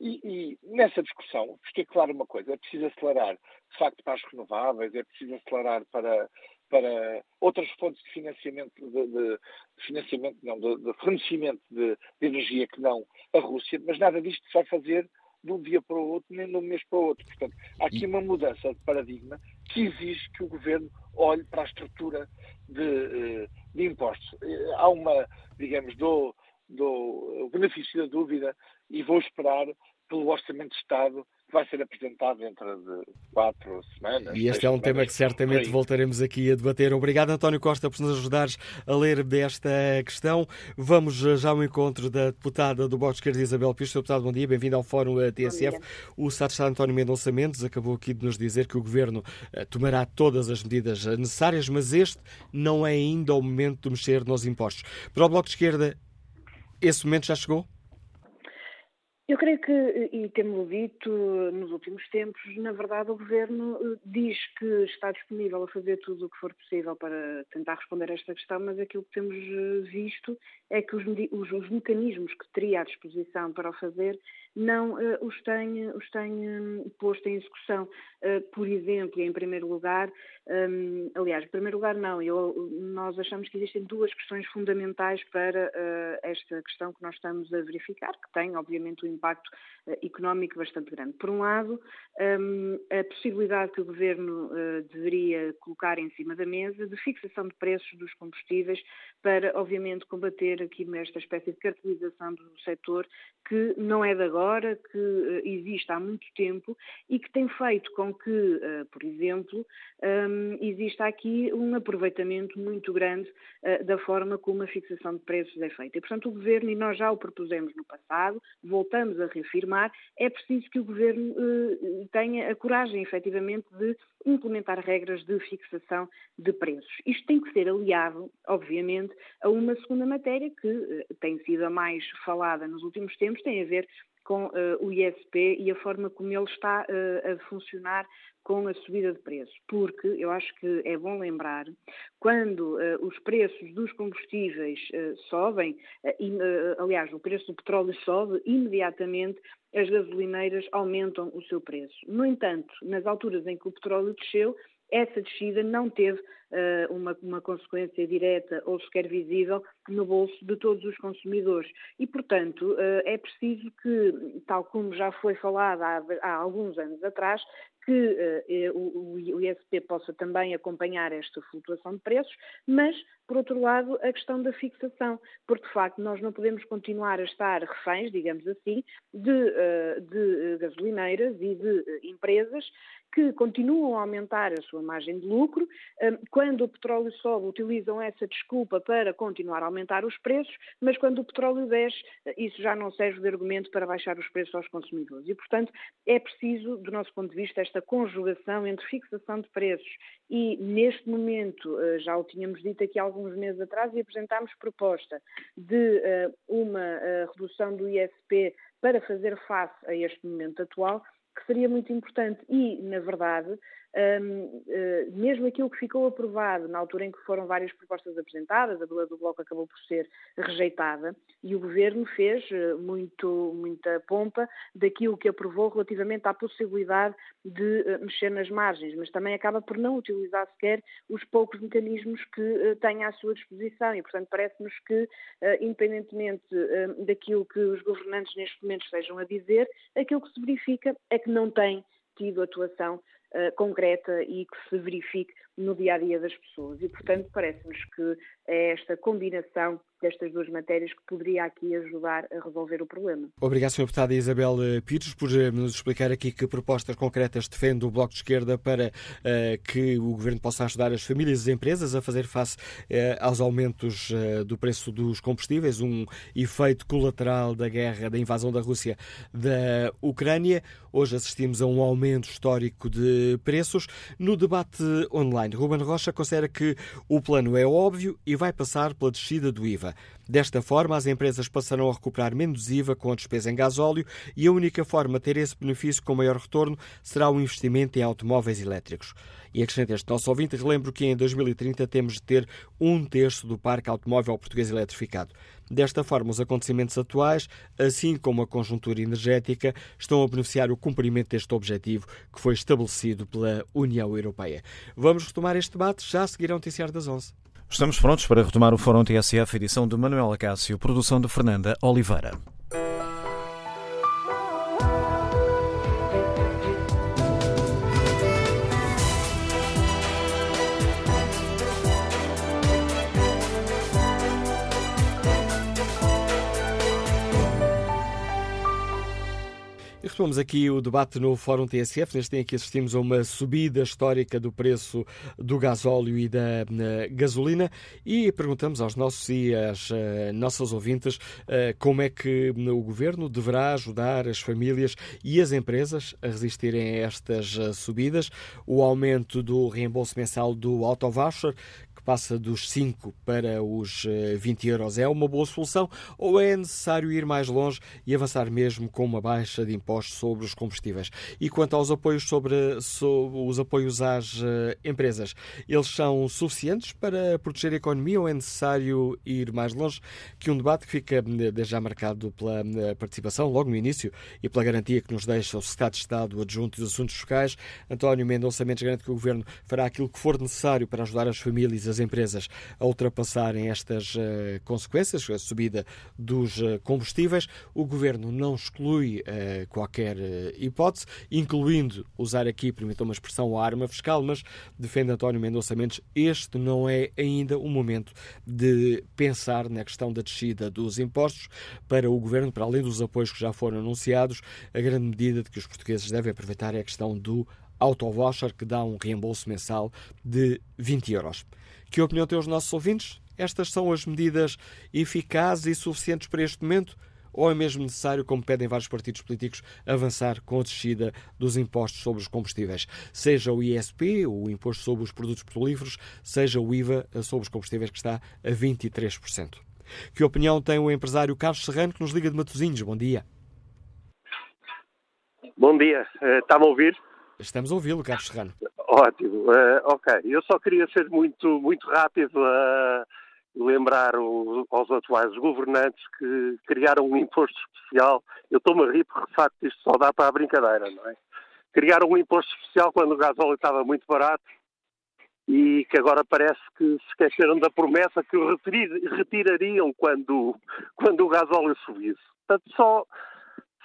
[SPEAKER 6] E, e, nessa discussão fiquei claro uma coisa: é preciso acelerar, de facto, para as renováveis, é preciso acelerar para, para outras fontes de financiamento, de, de financiamento não, de, de fornecimento de, de, energia que não a Rússia, mas nada disto se vai fazer de um dia para o outro, nem de um mês para o outro. Portanto, há aqui uma mudança de paradigma que exige que o governo olhe para a estrutura de, eh, de impostos. Eh, há uma, digamos, do, do benefício da dúvida e vou esperar pelo Orçamento de Estado vai ser apresentado dentro de quatro semanas.
[SPEAKER 2] E este é um tema que certamente voltaremos aqui a debater. Obrigado, António Costa, por nos ajudares a ler desta questão. Vamos já ao encontro da deputada do Bloco de Esquerda, Isabel Pires. Deputado, bom dia, bem-vindo ao Fórum TSF. O Estado António Mendonça Mendes acabou aqui de nos dizer que o Governo eh, tomará todas as medidas necessárias, mas este não é ainda o momento de mexer nos impostos. Para o Bloco de Esquerda, esse momento já chegou?
[SPEAKER 7] Eu creio que, e temos dito nos últimos tempos, na verdade o Governo eh, diz que está disponível a fazer tudo o que for possível para tentar responder a esta questão, mas aquilo que temos eh, visto é que os, os, os mecanismos que teria à disposição para o fazer não uh, os tem, os tem um, posto em execução. Uh, por exemplo, em primeiro lugar, um, aliás, em primeiro lugar não, eu, nós achamos que existem duas questões fundamentais para uh, esta questão que nós estamos a verificar, que tem, obviamente, um impacto económico bastante grande. Por um lado, um, a possibilidade que o Governo deveria colocar em cima da mesa de fixação de preços dos combustíveis para, obviamente, combater aqui esta espécie de cartelização do setor que não é de agora agora, que uh, existe há muito tempo e que tem feito com que, uh, por exemplo, um, exista aqui um aproveitamento muito grande uh, da forma como a fixação de preços é feita. E, portanto, o Governo, e nós já o propusemos no passado, voltamos a reafirmar, é preciso que o Governo tenha a coragem, efetivamente, de implementar regras de fixação de preços. Isto tem que ser aliado, obviamente, a uma segunda matéria que tem sido a mais falada nos últimos tempos, tem a ver com uh, o ISP e a forma como ele está uh, a funcionar com a subida de preços, porque eu acho que é bom lembrar, quando uh, os preços dos combustíveis sobem, e, aliás, o preço do petróleo sobe, imediatamente as gasolineiras aumentam o seu preço. No entanto, nas alturas em que o petróleo desceu, essa descida não teve uh, uma, uma consequência direta ou sequer visível no bolso de todos os consumidores. E, portanto, uh, é preciso que, tal como já foi falado há, há alguns anos atrás, que uh, o, o ISP possa também acompanhar esta flutuação de preços, mas, por outro lado, a questão da fixação, porque de facto nós não podemos continuar a estar reféns, digamos assim, de, uh, de gasolineiras e de empresas que continuam a aumentar a sua margem de lucro. Quando o petróleo sobe, utilizam essa desculpa para continuar a aumentar os preços, mas quando o petróleo desce, isso já não serve de argumento para baixar os preços aos consumidores. E, portanto, é preciso, do nosso ponto de vista, esta conjugação entre fixação de preços e, neste momento, eh, já o tínhamos dito aqui alguns meses atrás e apresentámos proposta de eh, uma eh, redução do ISP para fazer face a este momento atual, que seria muito importante. E, na verdade, um, uh, eh, mesmo aquilo que ficou aprovado na altura em que foram várias propostas apresentadas, a do, Bloco acabou por ser rejeitada e o Governo fez uh, muito, muita pompa daquilo que aprovou relativamente à possibilidade de uh, mexer nas margens, mas também acaba por não utilizar sequer os poucos mecanismos que tem à sua disposição. E, portanto, parece-nos que, independentemente daquilo que os governantes neste momento estejam a dizer, aquilo que se verifica é que não tem tido atuação concreta e que se verifique no dia a dia das pessoas. E, portanto, parece-nos que é esta combinação destas duas matérias que poderia aqui ajudar a resolver o problema.
[SPEAKER 2] Obrigado, Sr. Deputada Isabel eh, Pires, por eh, nos explicar aqui que propostas concretas defende o Bloco de Esquerda para uh, que o Governo possa ajudar as famílias e as empresas a fazer face uh, aos aumentos uh, do preço dos combustíveis, um efeito colateral da guerra, da invasão da Rússia da Ucrânia. Hoje assistimos a um aumento histórico de preços. No debate online, Ruben Rocha considera que o plano é óbvio e vai passar pela descida do IVA. Desta forma, as empresas passarão a recuperar menos IVA com a despesa em gasóleo e a única forma de ter esse benefício com maior retorno será o investimento em automóveis elétricos. E acrescenta este nosso ouvinte, relembro que em 2030 temos de ter um terço do parque automóvel português eletrificado. Desta forma, os acontecimentos atuais, assim como a conjuntura energética, estão a beneficiar o cumprimento deste objetivo que foi estabelecido pela União Europeia. Vamos retomar este debate já a seguir ao noticiário das 11.
[SPEAKER 1] Estamos prontos para retomar o Fórum TSF, edição de Manuel Acácio, produção de Fernanda Oliveira.
[SPEAKER 2] Retomamos aqui o debate no Fórum TSF. Neste tempo aqui assistimos a uma subida histórica do preço do gasóleo e da gasolina e perguntamos aos nossos e às uh, nossas ouvintes uh, como é que o Governo deverá ajudar as famílias e as empresas a resistirem a estas subidas. O aumento do reembolso mensal do autovoucher, passa dos 5 para os 20 eh, euros. É uma boa solução ou é necessário ir mais longe e avançar mesmo com uma baixa de impostos sobre os combustíveis? E quanto aos apoios sobre, sobre os apoios às uh, empresas, eles são suficientes para proteger a economia ou é necessário ir mais longe? Que um debate que fica eh, já marcado pela participação, logo no início, e pela garantia que nos deixa o Secretário de Estado adjunto dos Assuntos Fiscais, António Mendonça Mendes, garante que o Governo fará aquilo que for necessário para ajudar as famílias as empresas a ultrapassarem estas uh, consequências, a subida dos uh, combustíveis. O governo não exclui uh, qualquer hipótese, incluindo usar aqui, permitam uma expressão, a arma fiscal, mas defende António Mendonça Mendes, este não é ainda o momento de pensar na questão da descida dos impostos para o governo, para além dos apoios que já foram anunciados, a grande medida de que os portugueses devem aproveitar é a questão do autovoucher que dá um reembolso mensal de 20 euros. Que opinião têm os nossos ouvintes? Estas são as medidas eficazes e suficientes para este momento? Ou é mesmo necessário, como pedem vários partidos políticos, avançar com a descida dos impostos sobre os combustíveis? Seja o ISP, o Imposto sobre os Produtos Petrolíferos, seja o IVA sobre os combustíveis, que está a 23%. Que opinião tem o empresário Carlos Serrano, que nos liga de Matosinhos? Bom dia.
[SPEAKER 8] Bom dia. Eh, está-me a ouvir?
[SPEAKER 2] Estamos a ouvi-lo, Carlos Serrano.
[SPEAKER 8] Ótimo. Uh, ok. Eu só queria ser muito, muito rápido a lembrar o, aos atuais governantes que criaram um imposto especial. Eu estou-me a rir porque, de facto, isto só dá para a brincadeira, não é? Criaram um imposto especial quando o gasóleo estava muito barato e que agora parece que se esqueceram da promessa que o retirariam quando, quando o gasóleo subisse. Portanto, só,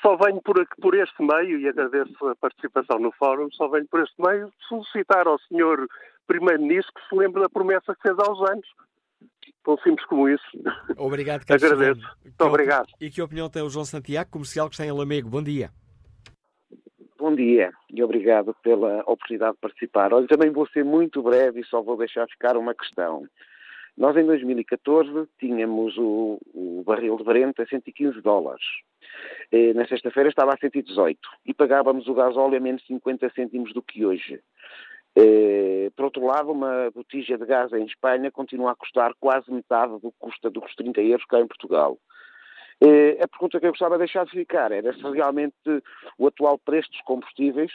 [SPEAKER 8] só venho por, por este meio, e agradeço a participação no fórum, só venho por este meio solicitar ao senhor Primeiro-Ministro que se lembre da promessa que fez há uns anos. Tão simples como isso.
[SPEAKER 2] Obrigado,
[SPEAKER 8] Carlos. Agradeço. Muito obrigado.
[SPEAKER 2] E que opinião tem o João Santiago, comercial que está em Lamego? Bom dia.
[SPEAKER 9] Bom dia e obrigado pela oportunidade de participar. Olha, também vou ser muito breve e só vou deixar ficar uma questão. Nós, em 2014, tínhamos o, o barril de Brent a 115 dólares. E, na sexta-feira estava a 118 e pagávamos o gasóleo a menos 50 cêntimos do que hoje. E, por outro lado, uma botija de gás em Espanha continua a custar quase metade do que custa dos 30 euros cá em Portugal. A pergunta que eu gostava de deixar de ficar era se realmente o atual preço dos combustíveis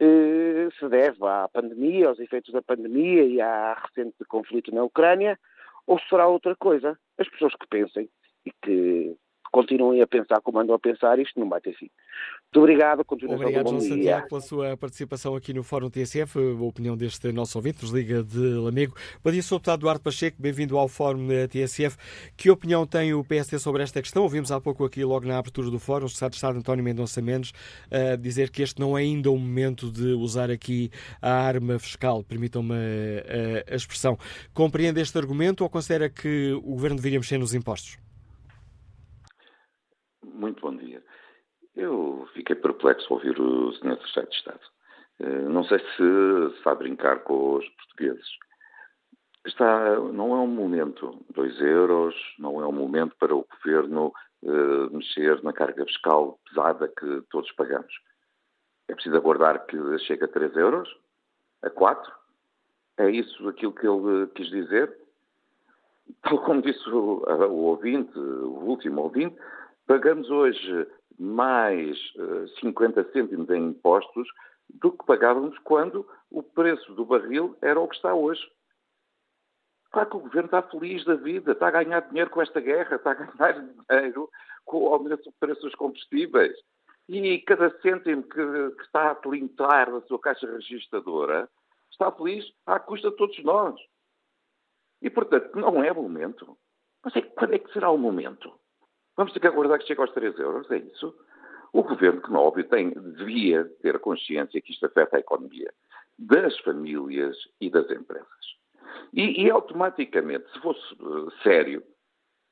[SPEAKER 9] se deve à pandemia, aos efeitos da pandemia e à recente conflito na Ucrânia, ou se será outra coisa. As pessoas que pensem e que continuem a pensar como andam a pensar, isto não vai ter fim. Muito obrigado, continuação
[SPEAKER 2] Obrigado, João
[SPEAKER 9] dia.
[SPEAKER 2] Santiago, pela sua participação aqui no Fórum TSF, a opinião deste nosso ouvinte, nos Liga de Lamego. Bom dia, Sr. Deputado Duarte Pacheco, bem-vindo ao Fórum TSF. Que opinião tem o PSD sobre esta questão? Ouvimos há pouco aqui, logo na abertura do Fórum, o Secretário de Estado António Mendonça Mendes uh, dizer que este não é ainda o momento de usar aqui a arma fiscal, permitam-me a, a expressão. Compreende este argumento ou considera que o Governo deveria mexer nos impostos?
[SPEAKER 10] Muito bom dia. Eu fiquei perplexo ao ouvir o Sr. Secretário de Estado. Não sei se está a brincar com os portugueses. Está, não é um momento, dois euros, não é um momento para o Governo uh, mexer na carga fiscal pesada que todos pagamos. É preciso aguardar que chegue a 3 euros, a 4. É isso aquilo que ele quis dizer? Tal como disse o, o ouvinte, o último ouvinte, pagamos hoje mais uh, 50 cêntimos em impostos do que pagávamos quando o preço do barril era o que está hoje. Claro que o governo está feliz da vida, está a ganhar dinheiro com esta guerra, está a ganhar <laughs> dinheiro com o aumento do preço dos combustíveis. E cada cêntimo que, que está a tilintar na sua caixa registradora está feliz à custa de todos nós. E, portanto, não é o momento. Mas é, quando é que será o momento? Vamos ter que aguardar que chegue aos 3 euros, é isso? O governo, que, óbvio, tem, devia ter consciência que isto afeta a economia das famílias e das empresas. E, e automaticamente, se fosse uh, sério,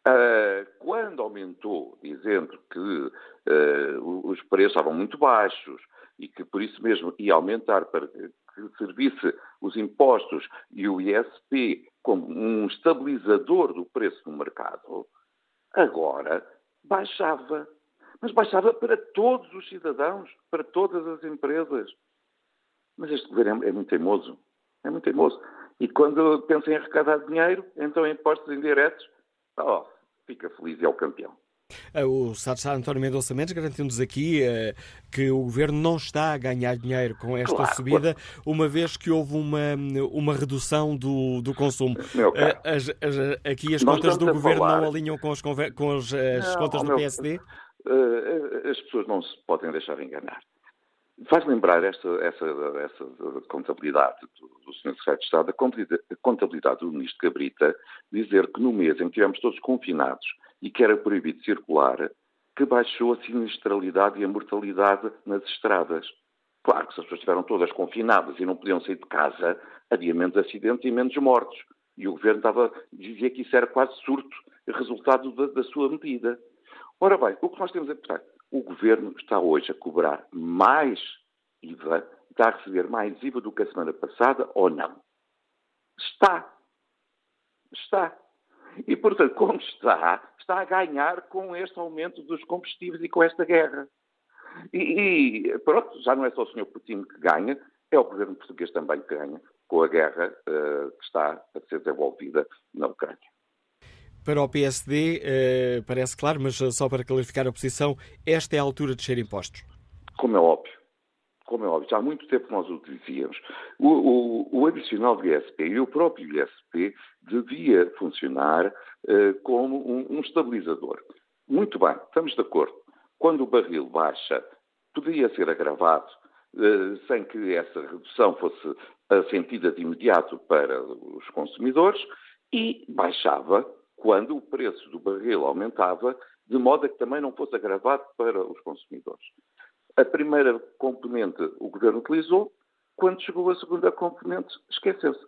[SPEAKER 10] uh, quando aumentou, dizendo que uh, os preços estavam muito baixos e que por isso mesmo ia aumentar para que servisse os impostos e o ISP como um estabilizador do preço no mercado, agora baixava. Mas baixava para todos os cidadãos, para todas as empresas. Mas este governo é, é muito teimoso. É muito teimoso. E quando pensa em arrecadar dinheiro, então impostos indiretos, oh, fica feliz e é o campeão.
[SPEAKER 2] O Estado António Mendonça Mendes garantiu-nos aqui uh, que o Governo não está a ganhar dinheiro com esta claro, subida, claro. uma vez que houve uma, uma redução do, do consumo. Uh, as, as, aqui as contas do Governo falar... não alinham com, as, com as, as não, contas do meu... PSD?
[SPEAKER 10] As pessoas não se podem deixar enganar. Faz lembrar esta, essa, essa contabilidade do, do Sr. Secretário de Estado, a contabilidade do Ministro Cabrita, dizer que no mês em que estivemos todos confinados e que era proibido circular, que baixou a sinistralidade e a mortalidade nas estradas. Claro que se as pessoas estiveram todas confinadas e não podiam sair de casa, havia menos acidentes e menos mortos. E o governo estava, dizia que isso era quase surto, resultado da, da sua medida. Ora bem, o que nós temos é, portanto, o governo está hoje a cobrar mais IVA, está a receber mais IVA do que a semana passada ou não? Está. Está. E, portanto, como está, está a ganhar com este aumento dos combustíveis e com esta guerra. E, e pronto, já não é só o Sr. Putin que ganha, é o governo português também que ganha com a guerra uh, que está a ser desenvolvida na Ucrânia.
[SPEAKER 2] Para o PSD, uh, parece claro, mas só para clarificar a posição, esta é a altura de ser impostos?
[SPEAKER 10] Como é óbvio como é óbvio, há muito tempo nós o dizíamos, o, o, o adicional do ISP e o próprio ISP devia funcionar uh, como um, um, estabilizador. Muito bem, estamos de acordo. Quando o barril baixa, poderia ser agravado uh, sem que essa redução fosse sentida de imediato para os consumidores e baixava quando o preço do barril aumentava, de modo a que também não fosse agravado para os consumidores. A primeira componente o governo utilizou, quando chegou a segunda componente, esqueceu-se.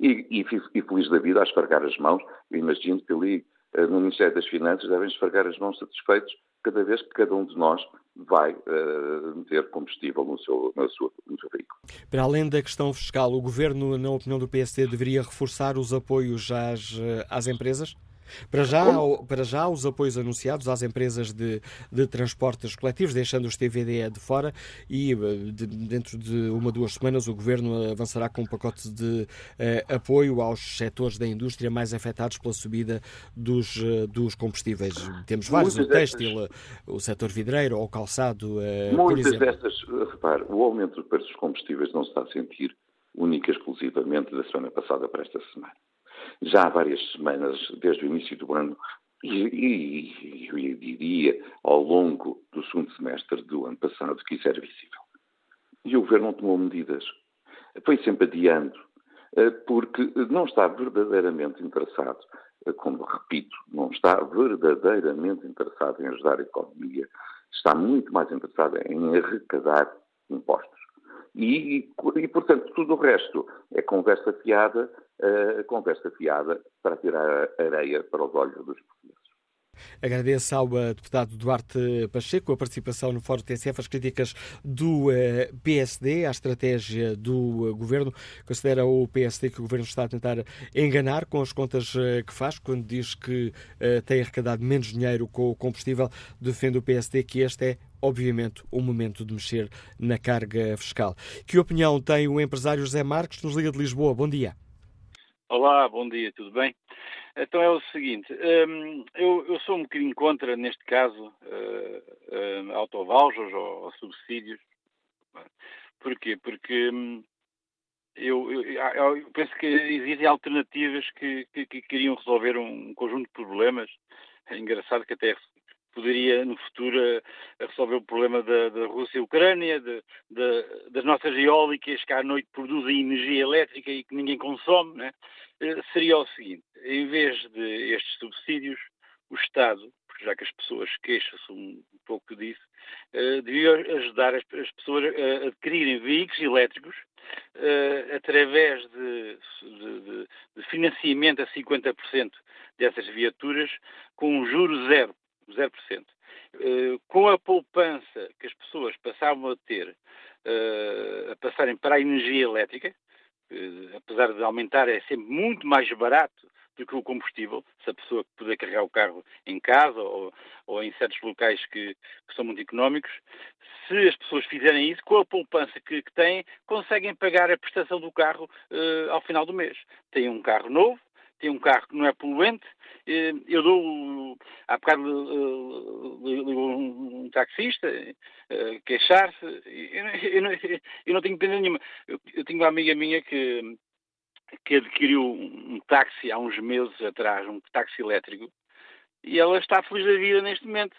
[SPEAKER 10] E, e, e, feliz da vida a esfregar as mãos, imagino que ali eh, no Ministério das Finanças devem esfregar as mãos satisfeitos cada vez que cada um de nós vai uh, meter combustível no seu, no, seu, no seu veículo.
[SPEAKER 2] Para além da questão fiscal, o Governo, na opinião do PSD, deveria reforçar os apoios às, eh, às empresas? Para já, para já, os apoios anunciados às empresas de, de transportes coletivos, deixando os TVDE de fora, e eh, de, dentro de uma, duas semanas o Governo avançará com um pacote de eh, apoio aos setores da indústria mais afetados pela subida dos, eh, dos combustíveis. Temos vários, Muitas o têxtil, dessas... o setor vidreiro ou o calçado,
[SPEAKER 10] eh, Muitas dessas, repare, o aumento dos preços dos combustíveis não se está a sentir única e exclusivamente da semana passada para esta semana já há várias semanas, desde o início do ano, e, e, eu diria ao longo do segundo semestre do ano passado, que isso era visível. E o Governo não tomou medidas. Foi sempre adiando, eh, porque não está verdadeiramente interessado, eh, como repito, não está verdadeiramente interessado em ajudar a economia, está muito mais interessado em arrecadar impostos. E, e, portanto, tudo o resto é conversa fiada a conversa fiada para tirar areia para os olhos dos portugueses.
[SPEAKER 2] Agradeço ao eh, deputado Duarte Pacheco a participação no Fórum TSF, as críticas do eh, PSD à estratégia do eh, governo. Considera o PSD que o governo está a tentar enganar com as contas que faz, quando diz que tem arrecadado menos dinheiro com o combustível. Defende o PSD que este é obviamente, o momento de mexer na carga fiscal. Que opinião tem o empresário José Marques, nos Liga de Lisboa? Bom dia.
[SPEAKER 11] Olá, bom dia, tudo bem? Então é o seguinte, hum, eu, eu, sou um bocadinho contra, neste caso, uh, uh, ou, ou, subsídios. Porquê? Porque hum, eu, eu, eu, penso que existem alternativas que, que, que queriam resolver um conjunto de problemas. É engraçado que até poderia, no futuro, eh, resolver o problema da, da Rússia e Ucrânia, de, de, das nossas eólicas que à noite produzem energia elétrica e que ninguém consome, né? seria o seguinte: em vez de estes subsídios, o Estado, já que as pessoas queixam-se um pouco disso, uh, devia ajudar as, as, pessoas a adquirirem veículos elétricos uh, através de, de, de, financiamento a 50% dessas viaturas com um juro zero. 0%. Uh, com a poupança que as pessoas passavam a ter, uh, a passarem para a energia elétrica, uh, apesar de aumentar, é sempre muito mais barato do que o combustível, se a pessoa puder carregar o carro em casa ou, ou em certos locais que, que, são muito económicos, se as pessoas fizerem isso, com a poupança que, que têm, conseguem pagar a prestação do carro ao final do mês. Têm um carro novo, tem um carro que não é poluente. Eh, eu dou, há bocado ligou um taxista, eh, queixar-se, eu, não, eu não tenho pena nenhuma. Eu, eu tenho uma amiga minha que, que adquiriu um táxi há uns meses atrás, um táxi elétrico, e ela está feliz da vida neste momento.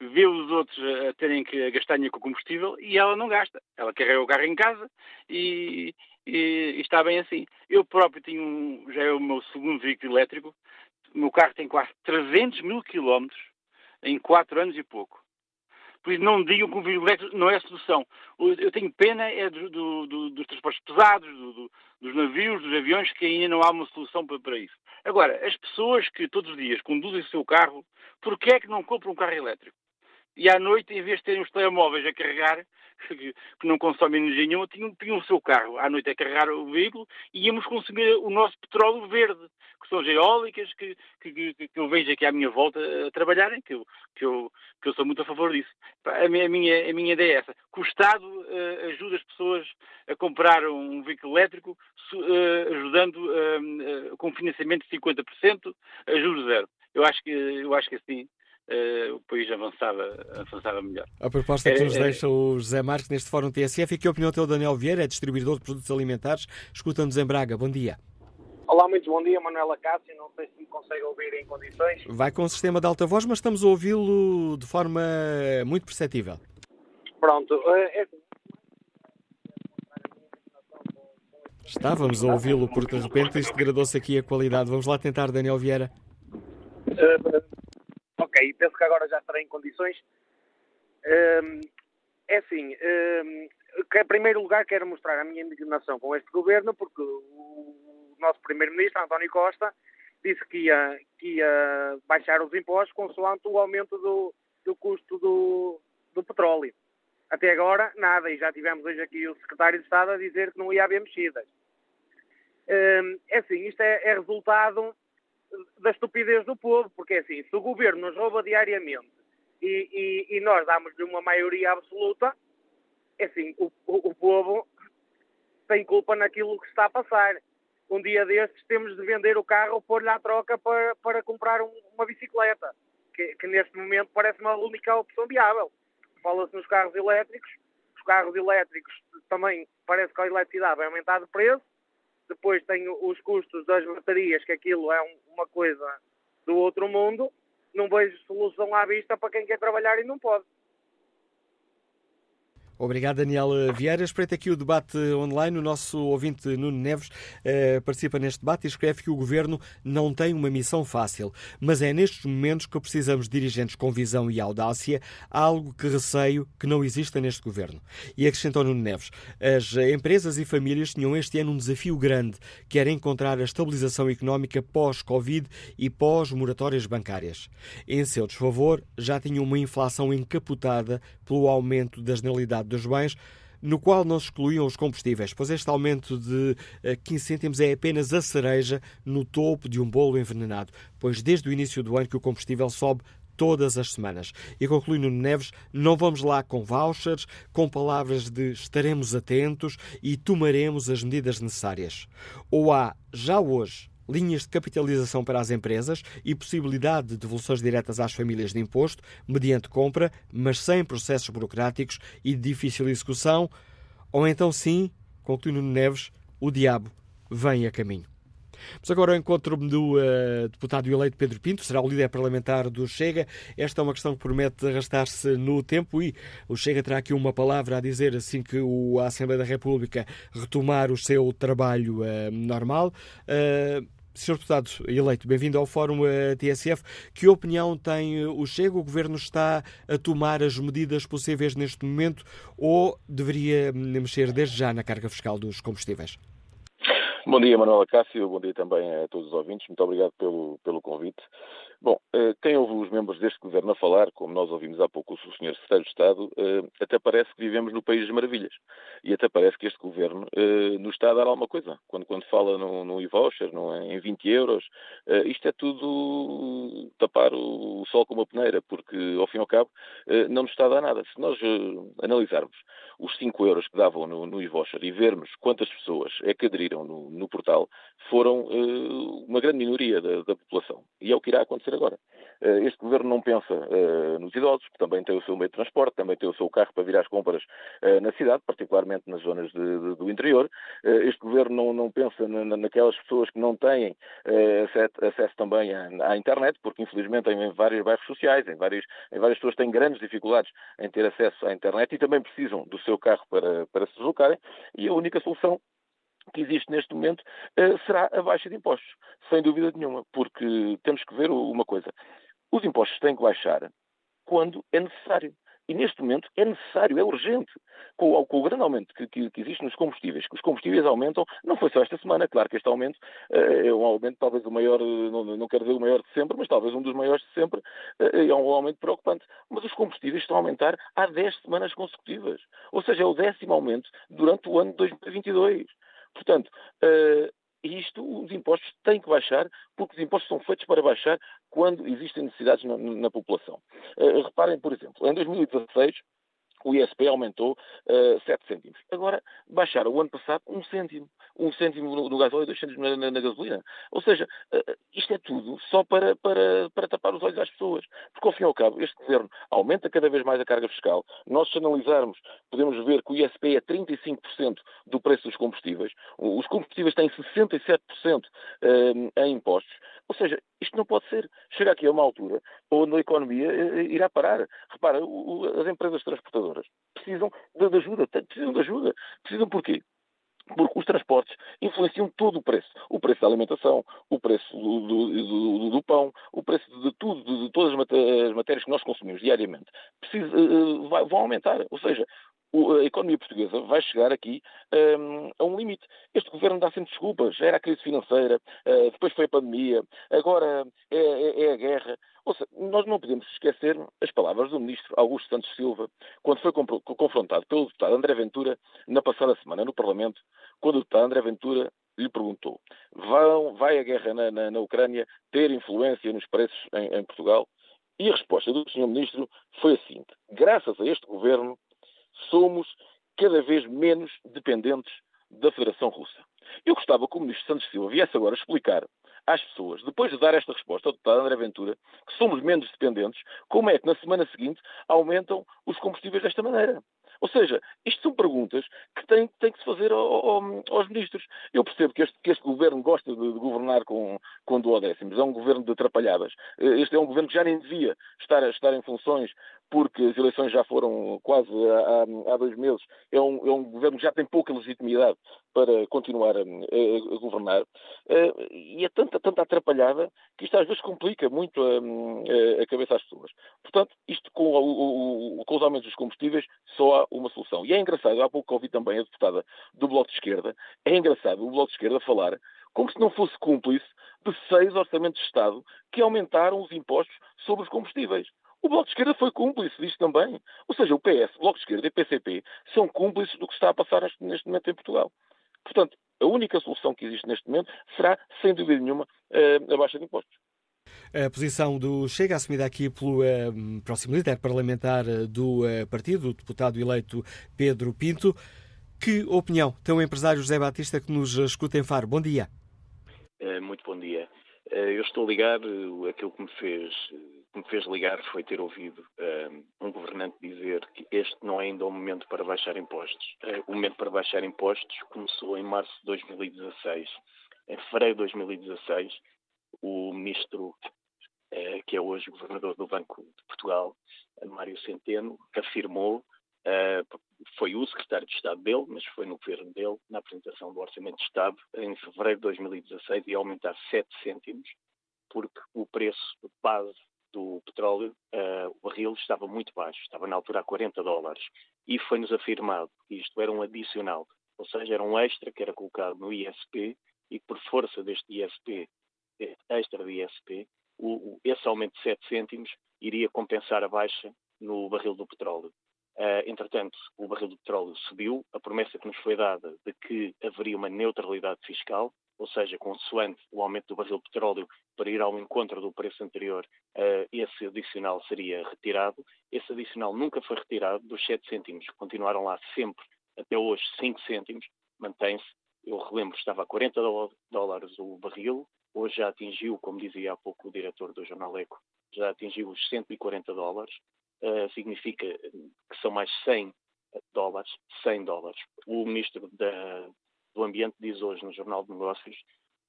[SPEAKER 11] Vê os outros a terem que gastar dinheiro com combustível e ela não gasta. Ela carrega o carro em casa e, e, está bem assim. Eu próprio tenho já é o meu segundo veículo elétrico, o meu carro tem quase 300 mil quilómetros em 4 anos e pouco. Por isso não digam que o veículo elétrico não é solução. Eu tenho pena é do, do, do, dos transportes pesados, dos navios, dos aviões, que ainda não há uma solução para, para, isso. Agora, as pessoas que todos os dias conduzem o seu carro, porquê é que não compram um carro elétrico? E à noite, em vez de terem os telemóveis a carregar, <laughs> que, não consomem energia nenhuma, tinham, tinham o seu carro à noite a carregar o veículo e íamos consumir o nosso petróleo verde, que são as eólicas que, que, que, eu vejo aqui à minha volta a trabalharem, que eu, que eu, que eu sou muito a favor disso. A minha, a minha, a minha ideia é essa, que o Estado uh, ajude as pessoas a comprar um veículo elétrico, uh, ajudando uh, com financiamento de 50%, a juros zero. Eu acho que, eu acho que assim uh, o país avançava, avançava melhor.
[SPEAKER 2] A proposta que nos é, deixa o José Marques neste Fórum TSF e que opinião tem o Daniel Vieira, é distribuidor de produtos alimentares, escuta-nos em Braga. Bom dia.
[SPEAKER 12] Olá, muito bom dia, Manuela Cássio. Não sei se me consegue ouvir em condições.
[SPEAKER 2] Vai com o sistema de alta voz, mas estamos a ouvi-lo de forma muito perceptível.
[SPEAKER 12] Pronto. Eh, é
[SPEAKER 2] Estávamos a ouvi-lo porque de repente isto degradou-se aqui a qualidade. Vamos lá tentar, Daniel Vieira.
[SPEAKER 12] Uh, ok, penso que agora já estarei em condições. Uh, é assim, que, em primeiro lugar quero mostrar a minha indignação com este governo porque o nosso primeiro-ministro, António Costa, disse que ia, que ia baixar os impostos consoante o aumento do, do custo do, do petróleo. Até agora, nada, e já tivemos hoje aqui o secretário de Estado a dizer que não ia haver mexidas. Hum, é assim, isto é, é resultado da estupidez do povo, porque assim, se o governo nos rouba diariamente e, e, e nós damos-lhe uma maioria absoluta, é assim, o, o, o, povo tem culpa naquilo que está a passar. Um dia destes temos de vender o carro ou pôr-lhe à troca para, para comprar um, uma bicicleta, que, que neste momento parece uma única opção viável fala-se nos carros elétricos. Os carros elétricos também parece que a eletricidade vai aumentar de preço. Depois tem os custos das baterias, que aquilo é uma coisa do outro mundo. Não vejo solução à vista para quem quer trabalhar e não pode.
[SPEAKER 2] Obrigado, Daniel Vieira. Espreita aqui o debate online. O nosso ouvinte Nuno Neves eh, participa neste debate e escreve que o governo não tem uma missão fácil, mas é nestes momentos que precisamos de dirigentes com visão e audácia, algo que receio que não exista neste governo. E acrescentou Nuno Neves: as empresas e famílias tinham este ano um desafio grande, que era encontrar a estabilização económica pós-Covid e pós-moratórias bancárias. Em seu desfavor, já tinham uma inflação encapotada pelo aumento da generalidade dos bens, no qual não se excluíam os combustíveis, pois este aumento de 15 eh, cêntimos é apenas a cereja no topo de um bolo envenenado, pois desde o início do ano que o combustível sobe todas as semanas. E conclui Nuno Neves, não vamos lá com vouchers, com palavras de estaremos atentos e tomaremos as medidas necessárias. Ou há, já hoje, linhas de capitalização para as empresas e possibilidade de devoluções diretas às famílias de imposto, mediante compra, mas sem processos burocráticos e de difícil execução, ou então sim, conclui Nuno Neves, o diabo vem a caminho. Mas agora encontro-me do uh, deputado eleito Pedro Pinto, será o líder parlamentar do Chega. Esta é uma questão que promete arrastar-se no tempo e o Chega terá aqui uma palavra a dizer assim que a Assembleia da República retomar o seu trabalho uh, normal. Uh, Sr. Deputado eleito, bem-vindo ao Fórum eh, TSF. Que opinião tem eh, o Chega? O Governo está a tomar as medidas possíveis neste momento ou deveria hum, mexer desde já na carga fiscal dos combustíveis?
[SPEAKER 13] Bom dia, Manuela Cássio. Bom dia também a todos os ouvintes. Muito obrigado pelo, pelo convite. Bom, eh, quem ouve os membros deste governo a falar, como nós ouvimos há pouco o Sr. Secretário de Estado, eh, até parece que vivemos no País das Maravilhas. E até parece que este governo eh, nos está a dar alguma coisa. Quando, quando fala no, no e-voucher, em 20 euros, isto é tudo tapar o sol com uma peneira, porque, ao fim e ao cabo, não nos está a dar nada. Se nós analisarmos os 5 euros que davam no, no e-voucher e vermos quantas pessoas é que aderiram no, no portal, foram uma grande minoria da, da população. E é o que irá acontecer acontecer agora. Eh, este governo não pensa uh, nos idosos, que também têm o seu meio de transporte, também têm o seu carro para vir às compras uh, na cidade, particularmente nas zonas de, de, do interior. Este governo não, não pensa na, naquelas pessoas que não têm acesso, também à, à, internet, porque infelizmente em vários bairros sociais, em várias, em várias pessoas têm grandes dificuldades em ter acesso à internet e também precisam do seu carro para, para se deslocarem. E a única solução existe neste momento uh, será a baixa de impostos, sem dúvida nenhuma, porque temos que ver uma coisa. Os impostos têm que baixar quando é necessário. E neste momento é necessário, é urgente. Com, com o grande aumento que, que, que, existe nos combustíveis, que os combustíveis aumentam, não foi só esta semana, claro que este aumento uh, é um aumento talvez o maior, não, não quero dizer o maior de sempre, mas talvez um dos maiores de sempre, uh, é um aumento preocupante. Mas os combustíveis estão a aumentar há 10 semanas consecutivas. Ou seja, é o décimo aumento durante o ano de 2022. Portanto, uh, isto, os impostos têm que baixar, porque os impostos são feitos para baixar quando existem necessidades na, na população. Uh, reparem, por exemplo, em 2016 o ISP aumentou uh, eh, 7 cêntimos. Agora, baixaram o ano passado 1 cêntimo. 1 cêntimo no, no gasóleo e 2 cêntimos na, na, na, gasolina. Ou seja, uh, isto é tudo só para, para, para tapar os olhos às pessoas. Porque, ao fim e ao cabo, este governo aumenta cada vez mais a carga fiscal. Nós, se analisarmos, podemos ver que o ISP é 35% do preço dos combustíveis. Os combustíveis têm 67% uh, em impostos. Ou seja, isto não pode ser. Chega aqui a uma altura onde a economia eh, irá parar. Repara, as empresas transportadoras precisam de ajuda, precisam de ajuda. Precisam porquê? Porque os transportes influenciam todo o preço. O preço da alimentação, o preço do, do, do, do pão, o preço de tudo, de, todas as matérias que nós consumimos diariamente. Precisa, uh, vão aumentar. Ou seja, a economia portuguesa vai chegar aqui um, a um limite. Este governo dá sempre desculpas. Era a crise financeira, uh, depois foi a pandemia, agora é, é, é, a guerra. Ou seja, nós não podemos esquecer as palavras do ministro Augusto Santos Silva, quando foi confrontado pelo deputado André Ventura na passada semana no Parlamento, quando o deputado André Ventura lhe perguntou: vai, vai a guerra na, na, na, Ucrânia ter influência nos preços em, em Portugal? E a resposta do Sr. Ministro foi a seguinte: graças a este governo, somos cada vez menos dependentes da Federação Russa. Eu gostava que o Ministro Santos Silva viesse agora explicar às pessoas, depois de dar esta resposta ao deputado André Ventura, que somos menos dependentes, como é que na semana seguinte aumentam os combustíveis desta maneira. Ou seja, isto são perguntas que têm, têm que se fazer ao, ao, aos ministros. Eu percebo que este, que este governo gosta de, de, governar com, com duodécimos, é um governo de atrapalhadas. Este é um governo que já nem devia estar, estar em funções porque as eleições já foram quase há, há dois meses, é um, é um, governo que já tem pouca legitimidade para continuar a, a, a governar, uh, e é tanta, tanta atrapalhada que isto às vezes complica muito a, a cabeça às pessoas. Portanto, isto com, o, o, com os aumentos dos combustíveis só há uma solução. E é engraçado, há pouco ouvi também a deputada do Bloco de Esquerda, é engraçado o Bloco de Esquerda falar como se não fosse cúmplice de seis orçamentos de Estado que aumentaram os impostos sobre os combustíveis. O Bloco de Esquerda foi cúmplice disto também. Ou seja, o PS, o Bloco de Esquerda e o PCP são cúmplices do que está a passar neste momento em Portugal. Portanto, a única solução que existe neste momento será, sem dúvida nenhuma, eh, a baixa de impostos.
[SPEAKER 2] A posição do Chega, assumida aqui pelo uh, próximo líder parlamentar eh, do uh, partido, o deputado eleito Pedro Pinto. Que opinião tem o empresário José Batista que nos escuta em Faro? Bom dia.
[SPEAKER 14] muito bom dia. eu estou a ligar, aquilo que me fez que me fez ligar foi ter ouvido um, um governante dizer que este não é ainda o momento para baixar impostos. Uh, o momento para baixar impostos começou em março de 2016. Em fevereiro de 2016, o ministro, uh, que é hoje governador do Banco de Portugal, Mário Centeno, afirmou Uh, foi o secretário de Estado dele, mas foi no governo dele, na apresentação do Orçamento de Estado, em fevereiro de 2016, ia aumentar 7 cêntimos, porque o preço base do petróleo, uh, o barril estava muito baixo, estava na altura a 40 dólares. E foi-nos afirmado que isto era um adicional, ou seja, era um extra que era colocado no ISP e por força deste ISP, extra de ISP, o, o, esse aumento de 7 cêntimos iria compensar a baixa no barril do petróleo. Uh, entretanto, o barril do petróleo subiu, a promessa que nos foi dada de que haveria uma neutralidade fiscal, ou seja, consoante o aumento do barril de petróleo para ir ao encontro do preço anterior, uh, esse adicional seria retirado. Esse adicional nunca foi retirado dos 7 cêntimos, continuaram lá sempre, até hoje, 5 cêntimos, mantém-se. Eu relembro, estava a 40 dólares o barril, hoje já atingiu, como dizia há pouco o diretor do Jornal Eco, já atingiu os 140 dólares. Uh, significa que são mais 100 dólares, 100 dólares. O ministro da, do Ambiente diz hoje no Jornal de Negócios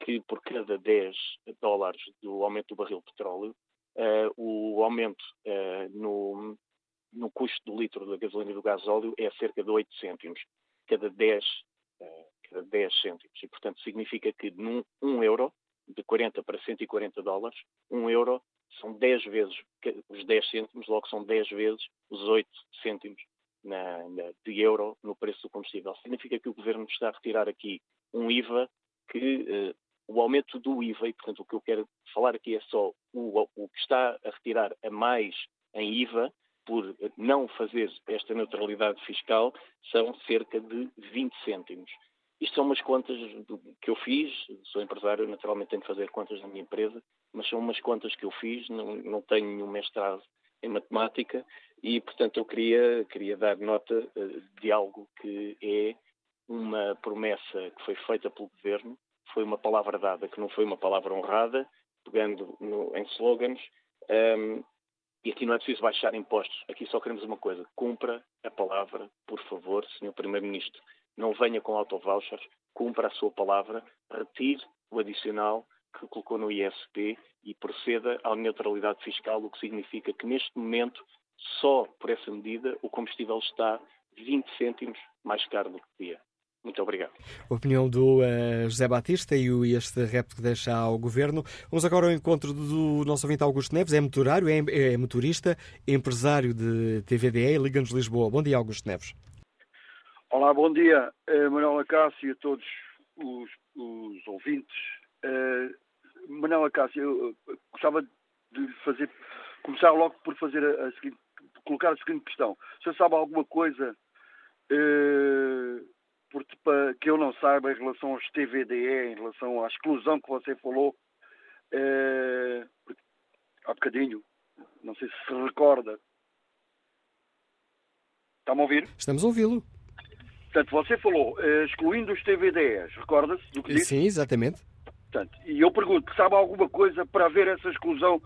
[SPEAKER 14] que por cada 10 dólares do aumento do barril de petróleo, uh, o aumento uh, no, no custo do litro da gasolina e do gasóleo é cerca de 8 cêntimos, cada 10, uh, cada 10 cêntimos. E, portanto, significa que num 1 euro, de 40 para 140 dólares, 1 euro são 10 vezes, os 10 cêntimos, logo são 10 vezes os 8 cêntimos na, na, de euro no preço do combustível. Significa que o governo está a retirar aqui um IVA que uh, o aumento do IVA, e portanto o que eu quero falar aqui é só o, o que está a retirar a mais em IVA por não fazer esta neutralidade fiscal são cerca de 20 cêntimos. Isto são umas contas que eu fiz, sou empresário, naturalmente tenho que fazer contas na minha empresa, mas são umas contas que eu fiz, não, não tenho nenhum mestrado em matemática e, portanto, eu queria, queria dar nota uh, de algo que é uma promessa que foi feita pelo governo, foi uma palavra dada, que não foi uma palavra honrada, pegando no, em slogans. Um, ehm, e aqui não é preciso baixar impostos, aqui só queremos uma coisa: cumpra a palavra, por favor, Sr. Primeiro-Ministro. Não venha com autovouchers, cumpra a sua palavra, retire o adicional que colocou no ISP e proceda à neutralidade fiscal, o que significa que neste momento, só por essa medida, o combustível está 20 cêntimos mais caro do que dia.
[SPEAKER 15] Muito obrigado.
[SPEAKER 2] A opinião do uh, José Batista e o, este repto que deixa ao Governo. Vamos agora ao encontro do nosso ouvinte Augusto Neves. É motorário, é, é motorista, empresário de TVDE, Liga-nos Lisboa. Bom dia, Augusto Neves.
[SPEAKER 16] Olá, bom dia, uh, Manuela Cássio e a todos os, os ouvintes. Uh, Manuela Cássio, eu gostava de fazer, começar logo por fazer a, a seguinte, colocar a seguinte questão. Você sabe alguma coisa uh, que eu não saiba em relação aos TVDE, em relação à exclusão que você falou uh, há bocadinho. Não sei se se recorda. Está-me a ouvir?
[SPEAKER 2] Estamos a ouvi-lo.
[SPEAKER 16] Portanto, você falou, uh, excluindo os TVDEs, recorda-se do que disse?
[SPEAKER 2] Sim, exatamente.
[SPEAKER 16] Portanto, e eu pergunto, sabe alguma coisa para haver essa exclusão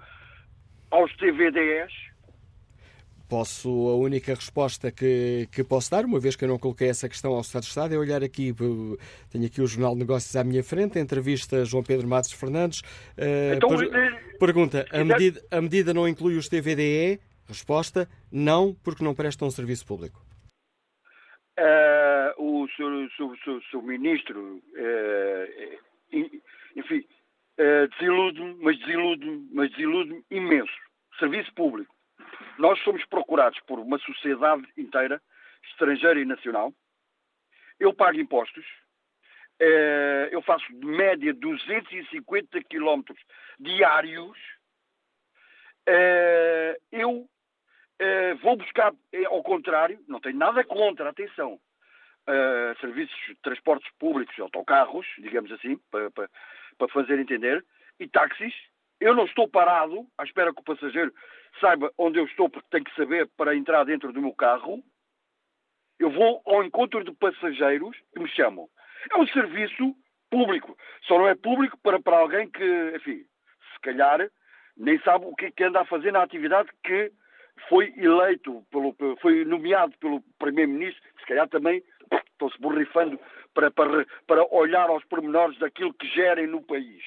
[SPEAKER 16] aos TVDEs?
[SPEAKER 2] Posso, a única resposta que, que posso dar, uma vez que eu não coloquei essa questão ao Estado de Estado, é olhar aqui, tenho aqui o Jornal de Negócios à minha frente, entrevista João Pedro Matos Fernandes. Uh,
[SPEAKER 16] então,
[SPEAKER 2] per, eh, pergunta, a medida, a medida não inclui os TVDE? Resposta, não, porque não prestam um serviço público.
[SPEAKER 16] Uh, o seu, seu, seu, seu ministro, uh, enfim, desilude-me, mas desilude-me, mas desilude-me imenso. Serviço público nós somos procurados por uma sociedade inteira, estrangeira e nacional. Eu pago impostos. Eh, eu faço de média 250 quilómetros diários. Eh, eu eh, vou buscar, ao contrário, não tenho nada contra, atenção, serviços de transportes públicos, autocarros, digamos assim, para, para, para fazer entender, e táxis. Eu não estou parado à espera que o passageiro saiba onde eu estou, porque tem que saber para entrar dentro do meu carro. Eu vou ao encontro de passageiros que me chamam. É um serviço público. Só não é público para, para alguém que, enfim, se calhar nem sabe o que, é que anda a fazer na atividade que foi eleito, pelo, foi nomeado pelo Primeiro-Ministro, se calhar também estão-se borrifando para, para, para olhar aos pormenores daquilo que gerem no país.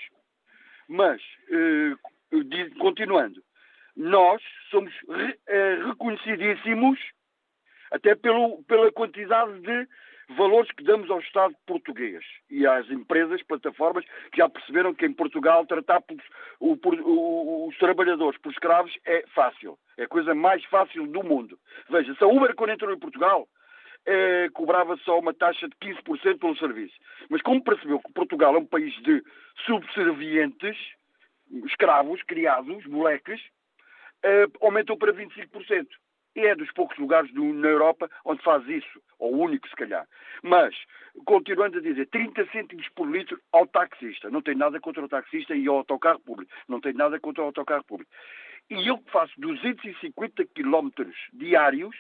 [SPEAKER 16] Mas, eh, continuando, nós somos eh, reconhecidíssimos até pelo, pela quantidade de valores que damos ao Estado português e às empresas, plataformas, que já perceberam que em Portugal tratar por, o, por, o, os trabalhadores por escravos é fácil. É a coisa mais fácil do mundo. Veja, se a Uber, quando entrou em Portugal, eh, cobrava só uma taxa de 15% pelo serviço. Mas como percebeu que Portugal é um país de subservientes, escravos, criados, moleques, uh, aumentou para 25%. E é dos poucos lugares do, na Europa onde faz isso, ou único se calhar. Mas, continuando a dizer, 30 cêntimos por litro ao taxista. Não tem nada contra o taxista e ao autocarro público. Não tem nada contra o autocarro público. E eu que faço 250 quilómetros diários,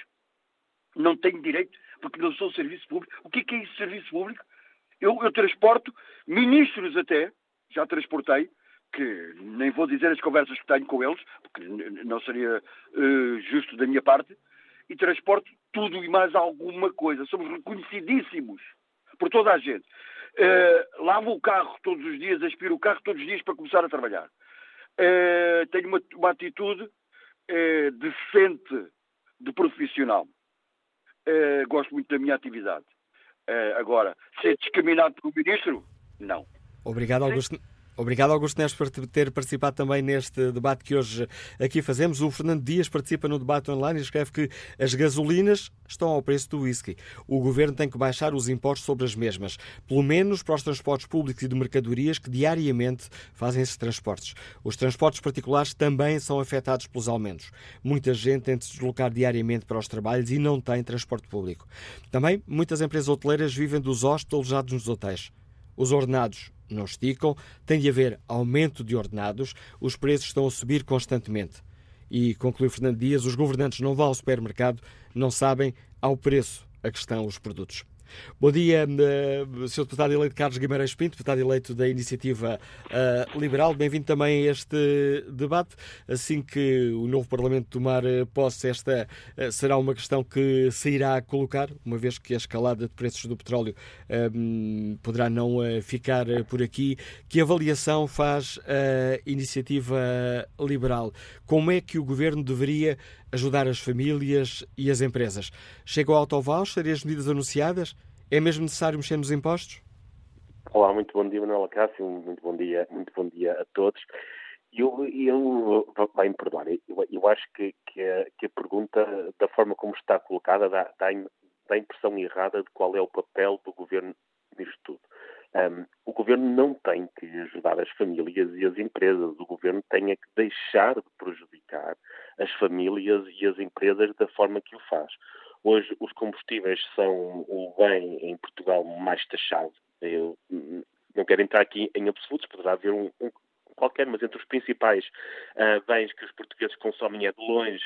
[SPEAKER 16] não tenho direito, porque não sou serviço público. O que é, que é isso, serviço público? Eu, eu transporto ministros até, já transportei, que nem vou dizer as conversas que tenho com eles, porque não seria uh, justo da minha parte, e transporto tudo e mais alguma coisa. Somos reconhecidíssimos por toda a gente. Uh, lavo o carro todos os dias, aspiro o carro todos os dias para começar a trabalhar. Uh, tenho uma, uma atitude uh, decente de profissional. Gosto muito da minha atividade. agora, ser discriminado pelo ministro? Não.
[SPEAKER 2] Obrigado, Augusto. Obrigado, Augusto Neves, por ter participado também neste debate que hoje aqui fazemos. O Fernando Dias participa no debate online e escreve que as gasolinas estão ao preço do whisky. O governo tem que baixar os impostos sobre as mesmas, pelo menos para os transportes públicos e de mercadorias que diariamente fazem esses transportes. Os transportes particulares também são afetados pelos aumentos. Muita gente tem de se deslocar diariamente para os trabalhos e não tem transporte público. Também muitas empresas hoteleiras vivem dos hóspedes alojados nos hotéis. Os ordenados não esticam, tem de haver aumento de ordenados, os preços estão a subir constantemente. E, concluiu Fernando Dias, os governantes não vão ao supermercado, não sabem ao preço a que estão os produtos. Bom dia, uh, Sr. Deputado eleito Carlos Guimarães Pinto, deputado eleito da Iniciativa uh, Liberal. Bem-vindo também a este debate. Assim que o novo Parlamento tomar eh, posse, esta será uma questão que se irá colocar, uma vez que a escalada de preços do petróleo poderá não ficar por aqui. Que avaliação faz a Iniciativa Liberal? Como é que o Governo deveria ajudar as famílias e as empresas? Chega o autovoucher e as medidas anunciadas? É mesmo necessário mexer nos impostos?
[SPEAKER 15] Olá, muito bom dia, Manuela Cássio, muito bom dia, muito bom dia a todos. Eu, eu vai-me perdoar, eu, eu acho que, que, a, que, a, pergunta, da forma como está colocada, dá, dá, dá a impressão errada de qual é o papel do governo nisto tudo. Um, o governo não tem que ajudar as famílias e as empresas, o governo tem é que deixar de prejudicar as famílias e as empresas da forma que o faz. Hoje, os combustíveis são o bem em Portugal mais taxado. Eu não quero entrar aqui em absolutos, poderá haver um, um qualquer, mas entre os principais uh, bens que os portugueses consomem é de longe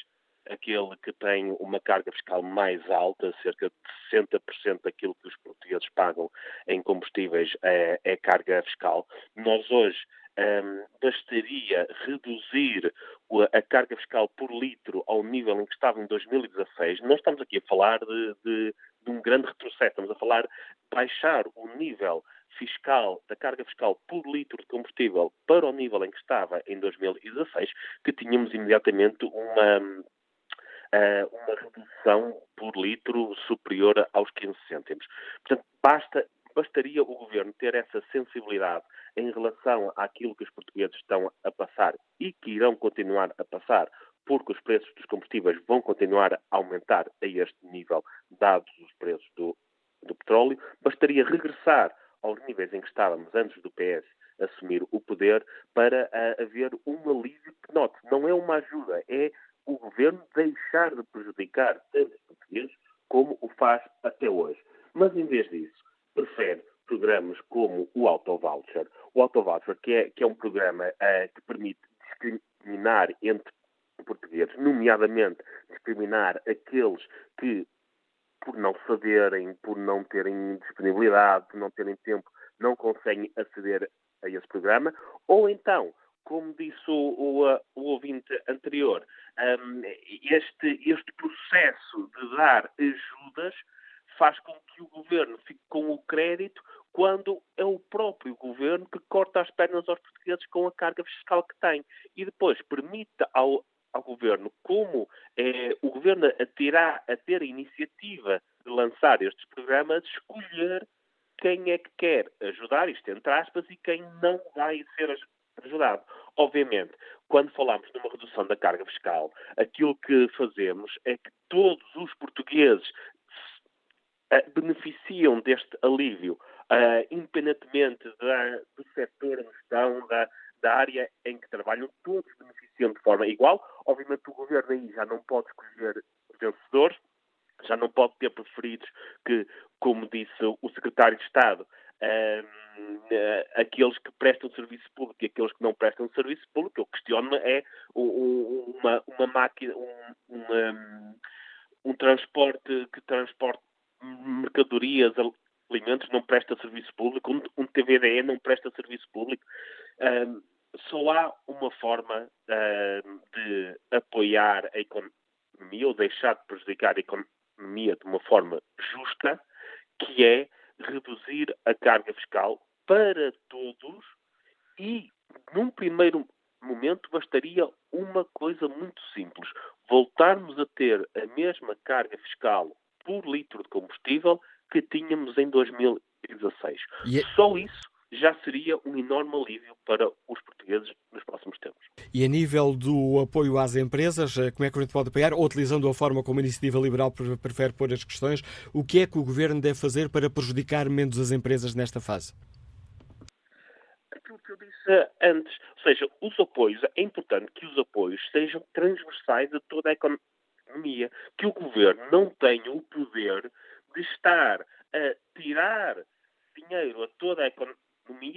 [SPEAKER 15] aquele que tem uma carga fiscal mais alta, cerca de 60% daquilo que os portugueses pagam em combustíveis é, é carga fiscal. Nós hoje um, bastaria reduzir a carga fiscal por litro ao nível em que estava em 2016. Não estamos aqui a falar de, de, de um grande retrocesso, estamos a falar de baixar o nível fiscal, da carga fiscal por litro de combustível para o nível em que estava em 2016, que tínhamos imediatamente uma, uma redução por litro superior aos 15 cêntimos. Portanto, basta, bastaria o governo ter essa sensibilidade em relação àquilo que os portugueses estão a passar e que irão continuar a passar, porque os preços dos combustíveis vão continuar a aumentar a este nível, dados os preços do, do petróleo, bastaria regressar aos níveis em que estávamos antes do PS assumir o poder para uh, haver um alívio que, note, não é uma ajuda, é o governo deixar de prejudicar tantos portugueses como o faz até hoje. Mas, em vez disso, prefere programas como o Autovoucher. O Autovoucher, que é, que é um programa uh, que permite discriminar entre portugueses, nomeadamente discriminar aqueles que, por não saberem, por não terem disponibilidade, por não terem tempo, não conseguem aceder a esse programa, ou então como disse o, o, o ouvinte anterior, um, este, este processo de dar ajudas faz com que o governo fique com o crédito quando é o próprio governo que corta as pernas aos portugueses com a carga fiscal que tem. E depois permite ao, ao governo, como é, o governo a, terá, a ter a iniciativa de lançar estes programas, escolher quem é que quer ajudar, isto entre aspas, e quem não vai ser Obviamente, quando falamos numa redução da carga fiscal, aquilo que fazemos é que todos os portugueses eh, beneficiam deste alívio, uh, independentemente do setor onde estão, da, da área em que trabalham, todos beneficiam de forma igual. Obviamente, o governo aí já não pode escolher vencedores, já não pode ter preferidos que, como disse o secretário de Estado, uh, aqueles que prestam serviço público e aqueles que não prestam serviço público. Eu questiono é uma, uma máquina, um, uma, um transporte que transporte mercadorias, alimentos, não presta serviço público, um, um TVDE não presta serviço público. Um, só há uma forma de apoiar a economia ou deixar de prejudicar a economia de uma forma justa, que é reduzir a carga fiscal para todos e, num primeiro momento, bastaria uma coisa muito simples: voltarmos a ter a mesma carga fiscal por litro de combustível que tínhamos em 2016. E... É- Só isso já seria um enorme alívio para os portugueses nos próximos tempos.
[SPEAKER 2] E a nível do apoio às empresas, eh, como é que a gente pode apoiar? Ou utilizando a forma como a Iniciativa Liberal prefere pôr as questões, o que é que o Governo deve fazer para prejudicar menos as empresas nesta fase?
[SPEAKER 15] Aquilo que eu disse antes, ou seja, os apoios, é importante que os apoios sejam transversais a toda a economia, que o Governo não tenha o poder de estar a tirar dinheiro a toda a economia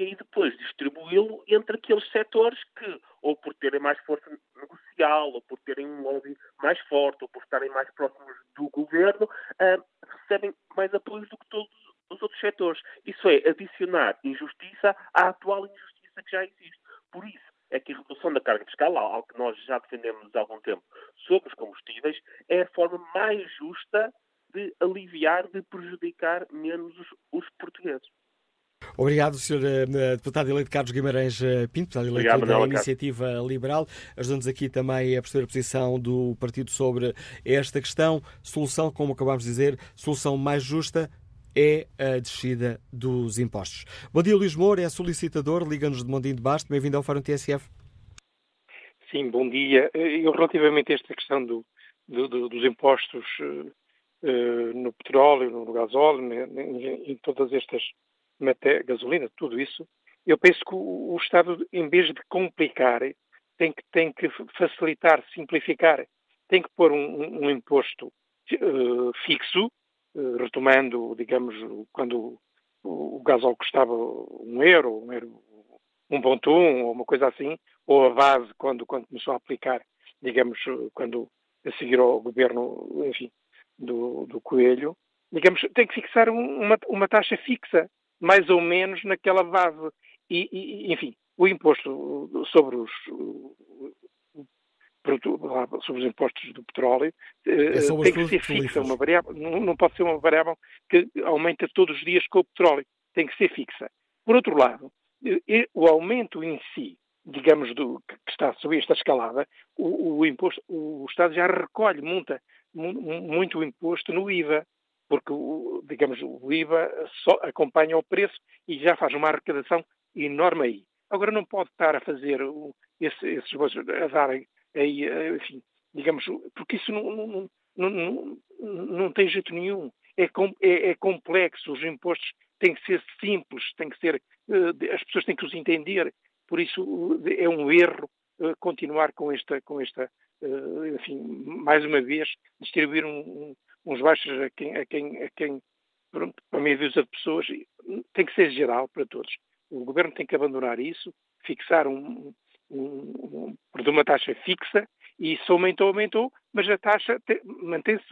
[SPEAKER 15] e depois distribuí-lo entre aqueles setores que, ou por terem mais força negocial, ou por terem um lobby mais forte, ou por estarem mais próximos do governo, uh, recebem mais apoios do que todos os outros setores. Isso é adicionar injustiça à atual injustiça que já existe. Por isso é que a redução da carga fiscal, algo que nós já defendemos há algum tempo sobre os combustíveis, é a forma mais justa de aliviar, de prejudicar menos os, os portugueses.
[SPEAKER 2] Obrigado, Sr. Eh, deputado eleito Carlos Guimarães eh, Pinto, deputado eleito Obrigado, da Iniciativa Liberal. Ajudando-nos aqui também a perceber a posição do partido sobre esta questão. Solução, como acabámos de dizer, solução mais justa é a descida dos impostos. Bom dia, Luís Moura, é solicitador, liga-nos de Mondinho de Basto. Bem-vindo ao Fórum TSF.
[SPEAKER 17] Sim, bom dia. Eu, relativamente a esta questão do, do, do, dos impostos uh, no petróleo, no gasóleo, em, em todas estas gasolina, tudo isso, eu penso que o, o, Estado, em vez de complicar, tem que, tem que facilitar, simplificar. Tem que pôr um, um imposto uh, fixo, retomando, digamos, quando o, gasóleo custava um euro, um euro, um ponto um, ou uma coisa assim, ou a base quando, quando começou a aplicar, digamos, quando a seguir ao governo, enfim, do, do Coelho, digamos, tem que fixar uma, uma taxa fixa, mais ou menos naquela base. E, e enfim, o imposto sobre os, sobre os impostos do petróleo é tem que ser fixa, uma variável, não, pode ser uma variável que aumenta todos os dias com o petróleo, tem que ser fixa. Por outro lado, o aumento em si, digamos, do, que está subir esta escalada, o, o imposto, o Estado já recolhe muita, muito imposto no IVA, porque, digamos, o IVA só acompanha o preço e já faz uma arrecadação enorme aí. Agora não pode estar a fazer esse, esses a dar aí, enfim, digamos, porque isso não, não, não, não, tem jeito nenhum. É, é, é, complexo, os impostos têm que ser simples, têm que ser, eh, as pessoas têm que os entender. Por isso é um erro eh, continuar com esta, com esta, eh, enfim, mais uma vez, distribuir um, uns baixos a quem, a quem, a quem pronto, a meia dúzia de pessoas, tem que ser geral para todos. O governo tem que abandonar isso, fixar um, um, um, uma taxa fixa e isso aumentou, aumentou, mas a taxa mantém-se.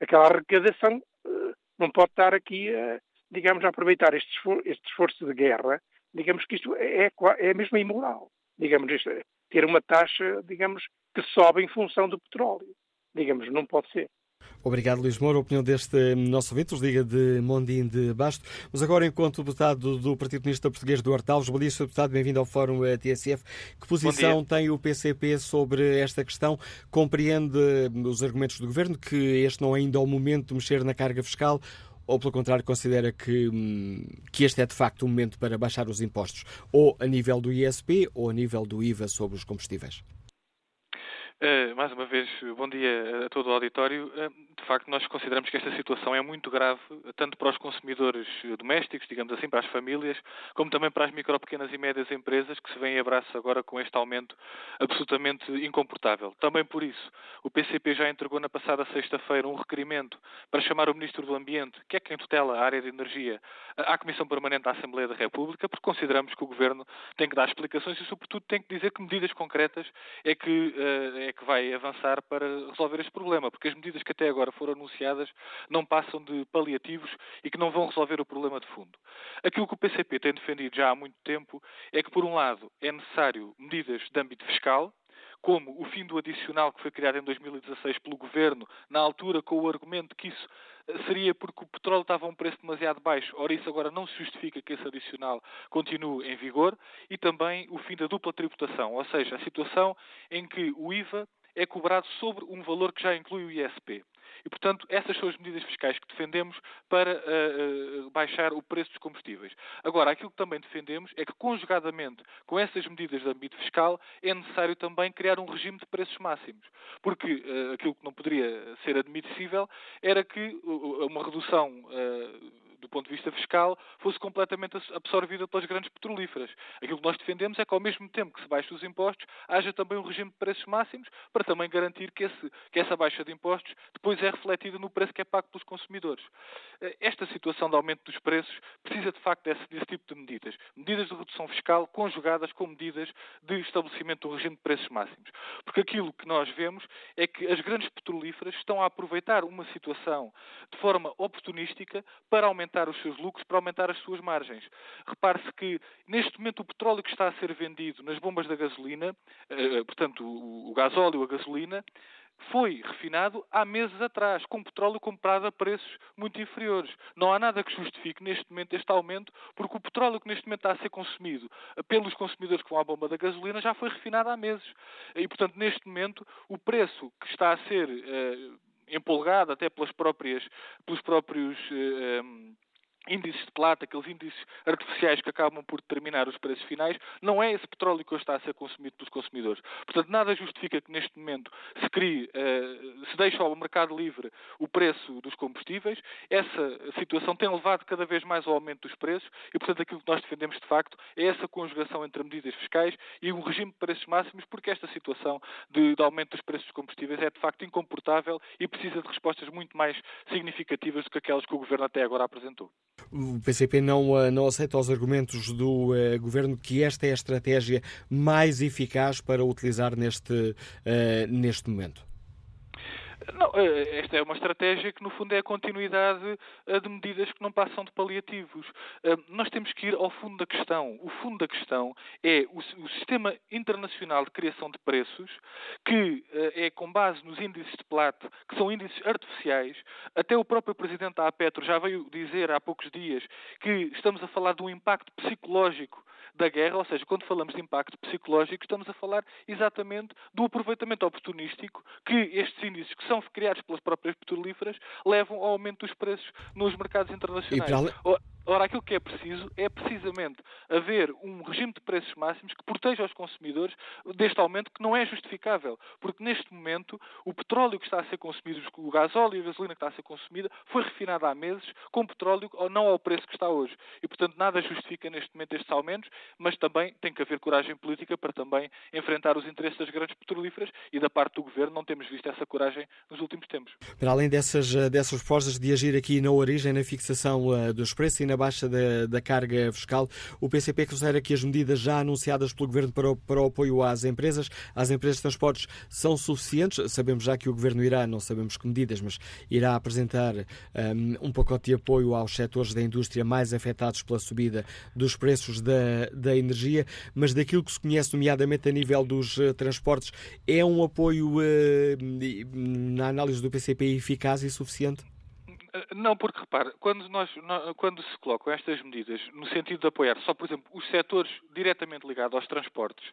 [SPEAKER 17] Aquela arrecadação eh, não pode estar aqui digamos, a aproveitar este esforço, este esforço de guerra. Digamos que isto é, é mesmo imoral. Digamos, ter uma taxa, digamos, que sobe em função do petróleo. Digamos, não pode ser.
[SPEAKER 2] Obrigado, Luís Moura. A opinião deste nosso ouvinte, os Liga de Mondim de Basto. Mas agora, enquanto deputado do Partido Comunista Português do Alves, bom dia, Sr. Deputado, bem-vindo ao Fórum eh, TSF. Que posição tem o PCP sobre esta questão? Compreende os argumentos do Governo que este não é ainda o momento de mexer na carga fiscal ou, pelo contrário, considera que, hum, que este é de facto o momento para baixar os impostos, ou a nível do ISP ou a nível do IVA sobre os combustíveis?
[SPEAKER 18] Uh, mais uma vez, bom dia a todo o auditório. Uh, de facto, nós consideramos que esta situação é muito grave, tanto para os consumidores domésticos, digamos assim, para as famílias, como também para as micro, pequenas e médias empresas que se vêm em abraço agora com este aumento absolutamente incomportável. Também por isso, o PCP já entregou na passada sexta-feira um requerimento para chamar o Ministro do Ambiente, que é quem tutela a área de energia, à Comissão Permanente da Assembleia da República, porque consideramos que o Governo tem que dar explicações e, sobretudo, tem que dizer que medidas concretas é que, uh, é que vai avançar para resolver este problema, porque as medidas que até agora foram anunciadas não passam de paliativos e que não vão resolver o problema de fundo. Aquilo que o PCP tem defendido já há muito tempo é que, por um lado, é necessário medidas de âmbito fiscal, como o fim do adicional que foi criado em 2016 pelo Governo, na altura com o argumento que isso eh, seria porque o petróleo estava a um preço demasiado baixo, ora isso agora não se justifica que esse adicional continue em vigor, e também o fim da dupla tributação, ou seja, a situação em que o IVA é cobrado sobre um valor que já inclui o ISP. E, portanto, essas são as medidas fiscais que defendemos para uh, uh, baixar o preço dos combustíveis. Agora, aquilo que também defendemos é que, conjugadamente com essas medidas de âmbito fiscal, é necessário também criar um regime de preços máximos. Porque uh, aquilo que não poderia ser admissível era que uma redução do ponto de vista fiscal, fosse completamente absorvida pelas grandes petrolíferas. Aquilo que nós defendemos é que, ao mesmo tempo que se baixam os impostos, haja também um regime de preços máximos para também garantir que, esse, que essa baixa de impostos depois é refletida no preço que é pago pelos consumidores. Eh, esta situação de aumento dos preços precisa, de facto, desse, desse tipo de medidas. Medidas de redução fiscal conjugadas com medidas de estabelecimento do regime de preços máximos. Porque aquilo que nós vemos é que as grandes petrolíferas estão a aproveitar uma situação de forma oportunística para aumentar os seus lucros, para aumentar as suas margens. Repare-se que, neste momento, o petróleo que está a ser vendido nas bombas da gasolina, eh, portanto, o gasóleo, a gasolina, foi refinado há meses atrás, com petróleo comprado a preços muito inferiores. Não há nada que justifique neste momento este aumento, porque o petróleo que neste momento está a ser consumido pelos consumidores que vão à bomba da gasolina já foi refinado há meses. E, portanto, neste momento, o preço que está a ser. Uh, empolgado até pelas próprias, pelos próprios um, índices de plata, aqueles índices artificiais que acabam por determinar os preços finais, não é esse petróleo que hoje está a ser consumido pelos consumidores. Portanto, nada justifica que neste momento se crie, uh, se deixe ao mercado livre o preço dos combustíveis. Essa situação tem levado cada vez mais ao aumento dos preços e, portanto, aquilo que nós defendemos de facto é essa conjugação entre medidas fiscais e um regime de preços máximos, porque esta situação de, de aumento dos preços dos combustíveis é de facto incomportável e precisa de respostas muito mais significativas do que aquelas que o Governo até agora apresentou.
[SPEAKER 2] O PCP não, eh, não aceita os argumentos do uh, governo que esta é a estratégia mais eficaz para utilizar neste, uh, neste momento.
[SPEAKER 18] Não, eh, esta é uma estratégia que, no fundo, é a continuidade eh, de medidas que não passam de paliativos. Eh, nós temos que ir ao fundo da questão. O fundo da questão é o, sistema internacional de criação de preços, que é com base nos índices de Plato, que são índices artificiais. Até o próprio presidente da APETRO já veio dizer há poucos dias que estamos a falar de um impacto psicológico da guerra, ou seja, quando falamos de impacto psicológico, estamos a falar exatamente do aproveitamento oportunístico que estes índices, que são criados pelas próprias petrolíferas, levam ao aumento dos preços nos mercados internacionais. Ora, aquilo que é preciso é precisamente haver um regime de preços máximos que proteja os consumidores deste aumento que não é justificável. Porque neste momento o petróleo que está a ser consumido, o gasóleo e a gasolina que está a ser consumida, foi refinado há meses com petróleo não ao preço que está hoje. E, portanto, nada justifica neste momento estes aumentos, mas também tem que haver coragem política para também enfrentar os interesses das grandes petrolíferas e da parte do governo não temos visto essa coragem nos últimos tempos.
[SPEAKER 2] Para além dessas, eh, dessas propostas de agir aqui na origem, na fixação uh, dos preços e na baixa da, da, carga fiscal. O PCP considera que as medidas já anunciadas pelo Governo para o, para o apoio às empresas, às empresas de transportes, são suficientes. Sabemos já que o Governo irá, não sabemos que medidas, mas irá apresentar um, um pacote de apoio aos setores da indústria mais afetados pela subida dos preços da, da energia, mas daquilo que se conhece, nomeadamente a nível dos uh, transportes, é um apoio, uh, na análise do PCP, eficaz e suficiente?
[SPEAKER 18] Não, porque repare, quando, nós, quando se colocam estas medidas no sentido de apoiar só, por exemplo, os setores diretamente ligados aos transportes,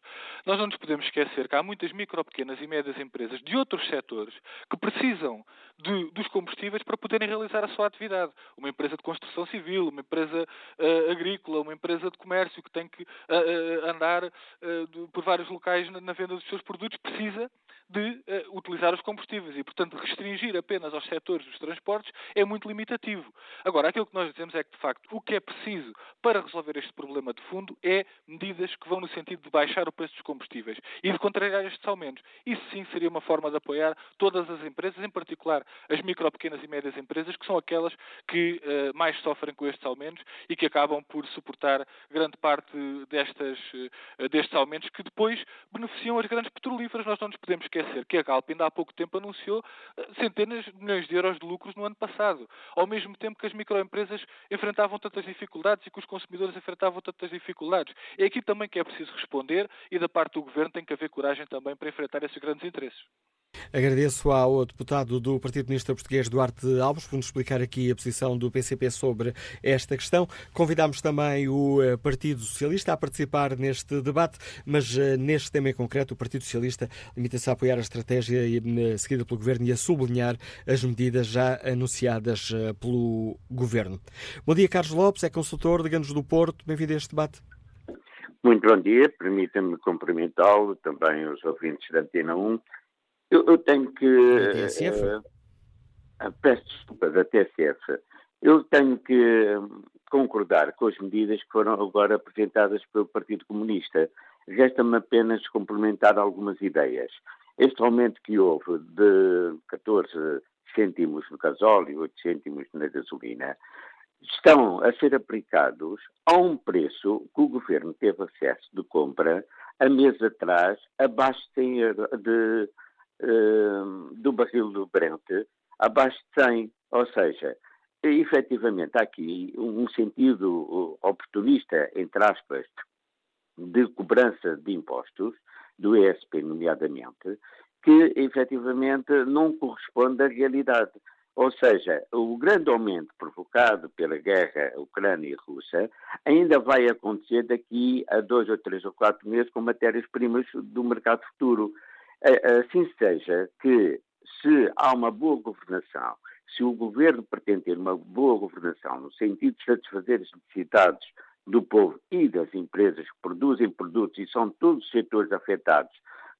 [SPEAKER 18] nós não nos podemos esquecer que há muitas micro, pequenas e médias empresas de outros setores que precisam de, dos combustíveis para poderem realizar a sua atividade. Uma empresa de construção civil, uma empresa uh, agrícola, uma empresa de comércio que tem que uh, uh, andar por vários locais na, na venda dos seus produtos precisa de uh, utilizar os combustíveis e, portanto, restringir apenas aos setores dos transportes é muito limitativo. Agora, aquilo que nós dizemos é que, de facto, o que é preciso para resolver este problema de fundo é medidas que vão no sentido de baixar o preço dos combustíveis e de contrariar estes aumentos. Isso sim seria uma forma de apoiar todas as empresas, em particular as micro, pequenas e médias empresas, que são aquelas que uh, mais sofrem com estes aumentos e que acabam por suportar grande parte destas, uh, destes aumentos que depois beneficiam as grandes petrolíferas. Nós não nos podemos esquecer que a Galp ainda há pouco tempo anunciou eh, centenas de milhões de euros de lucros no ano passado, ao mesmo tempo que as microempresas enfrentavam tantas dificuldades e que os consumidores enfrentavam tantas dificuldades. É aqui também que é preciso responder e da parte do Governo tem que haver coragem também para enfrentar esses grandes interesses.
[SPEAKER 2] Agradeço ao deputado do Partido Comunista Português, Duarte Alves, por nos explicar aqui a posição do PCP sobre esta questão. Convidamos também o eh, Partido Socialista a participar neste debate, mas eh, neste tema em concreto, o Partido Socialista limita-se a apoiar a estratégia eh, seguida pelo Governo e a sublinhar as medidas já anunciadas pelo Governo. Bom dia, Carlos Lopes, é consultor de Ganos do Porto. Bem-vindo a este debate.
[SPEAKER 19] Muito bom dia, permita-me cumprimentá-lo, também os ouvintes da Antena 1 eu, eu tenho que.
[SPEAKER 2] Da TSF?
[SPEAKER 19] Uh, peço desculpa, da TSF. Eu tenho que hum, concordar com as medidas que foram agora apresentadas pelo Partido Comunista. Resta-me apenas complementar algumas ideias. Este aumento que houve de 14 cêntimos no gasóleo, 8 cêntimos na gasolina, estão a ser aplicados a um preço que o governo teve acesso de compra a mês atrás abaixo de, de uh, do barril do Brent abaixo de 100. Ou seja, efetivamente há aqui um sentido oportunista, entre aspas, de cobrança de impostos, do ESP nomeadamente, que efetivamente não corresponde à realidade. Ou seja, o grande aumento provocado pela guerra Ucrânia e Rússia ainda vai acontecer daqui a dois ou três ou quatro meses com matérias-primas do mercado futuro. Assim seja que se há uma boa governação, se o governo pretende ter uma boa governação no sentido de satisfazer as necessidades do povo e das empresas que produzem produtos e são todos os setores afetados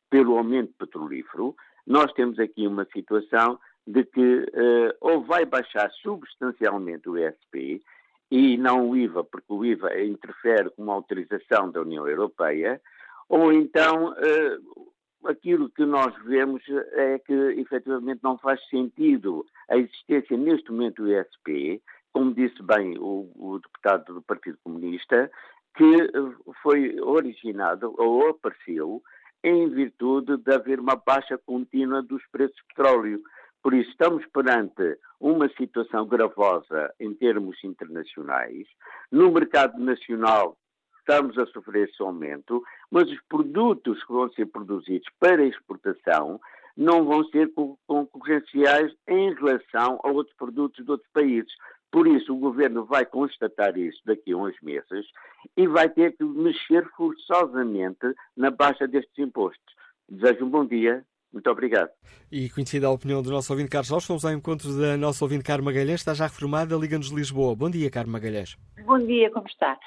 [SPEAKER 19] pelo aumento petrolífero, nós temos aqui uma situação de que uh, ou vai baixar substancialmente o ESP e não o IVA, porque o IVA interfere com uma autorização da União Europeia, ou então uh, aquilo que nós vemos é que efetivamente não faz sentido a existência neste momento do ISP, como disse bem o, o deputado do Partido Comunista, que foi originado ou apareceu em virtude de haver uma baixa contínua dos preços de petróleo. Por isso, estamos perante uma situação gravosa em termos internacionais. No mercado nacional, estamos a sofrer esse aumento, mas os produtos que vão ser produzidos para exportação não vão ser concorrenciais em relação a outros produtos de outros países. Por isso, o governo vai constatar isso daqui a uns meses e vai ter que mexer forçosamente na baixa destes impostos. Desejo um bom dia. Muito obrigado.
[SPEAKER 2] E conhecida a opinião do nosso ouvinte Carlos Jorge, fomos ao encontro da nossa ouvinte Carmo Magalhães, está já reformada, Liga-nos de Lisboa. Bom dia, Carmo Magalhães.
[SPEAKER 20] Bom dia, como está?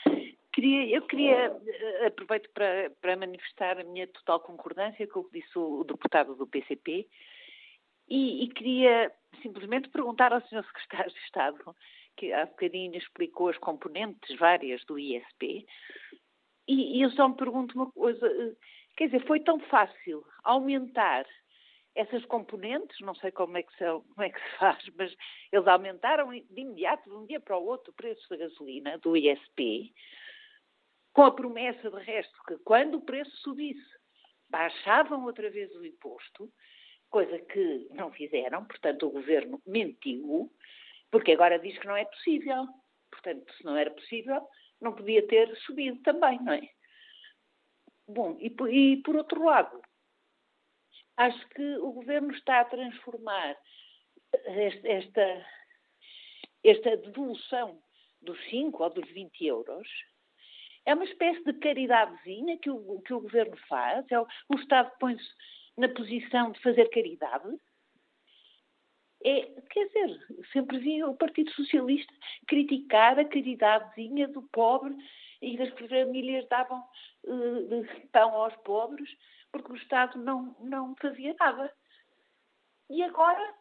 [SPEAKER 20] Queria, eu queria, eh, aproveito para, para, manifestar a minha total concordância com o que disse o, o deputado do PCP e, e, queria simplesmente perguntar ao Sr. <laughs> Secretário de Estado, que há bocadinho explicou as componentes várias do ISP, e, e eu só me pergunto uma coisa, eh, quer dizer, foi tão fácil aumentar essas componentes, não sei como é, que são, como é que se faz, <laughs> mas eles aumentaram de imediato, de um dia para o outro, o preço da gasolina, do ISP, com a promessa, de resto, que quando o preço subisse, baixavam outra vez o imposto, coisa que não fizeram, portanto o governo mentiu, porque agora diz que não é possível. Portanto, se não era possível, não podia ter subido também, não é? Bom, e, e por outro lado, acho que o governo está a transformar esta, esta devolução dos 5 ou dos 20 euros é uma espécie de caridadezinha que o, que o governo faz. É o, o Estado põe-se na posição de fazer caridade. É, quer dizer, sempre vi o Partido Socialista criticar a caridadezinha do pobre e das famílias davam uh, pão aos pobres porque o Estado não, não fazia nada. E agora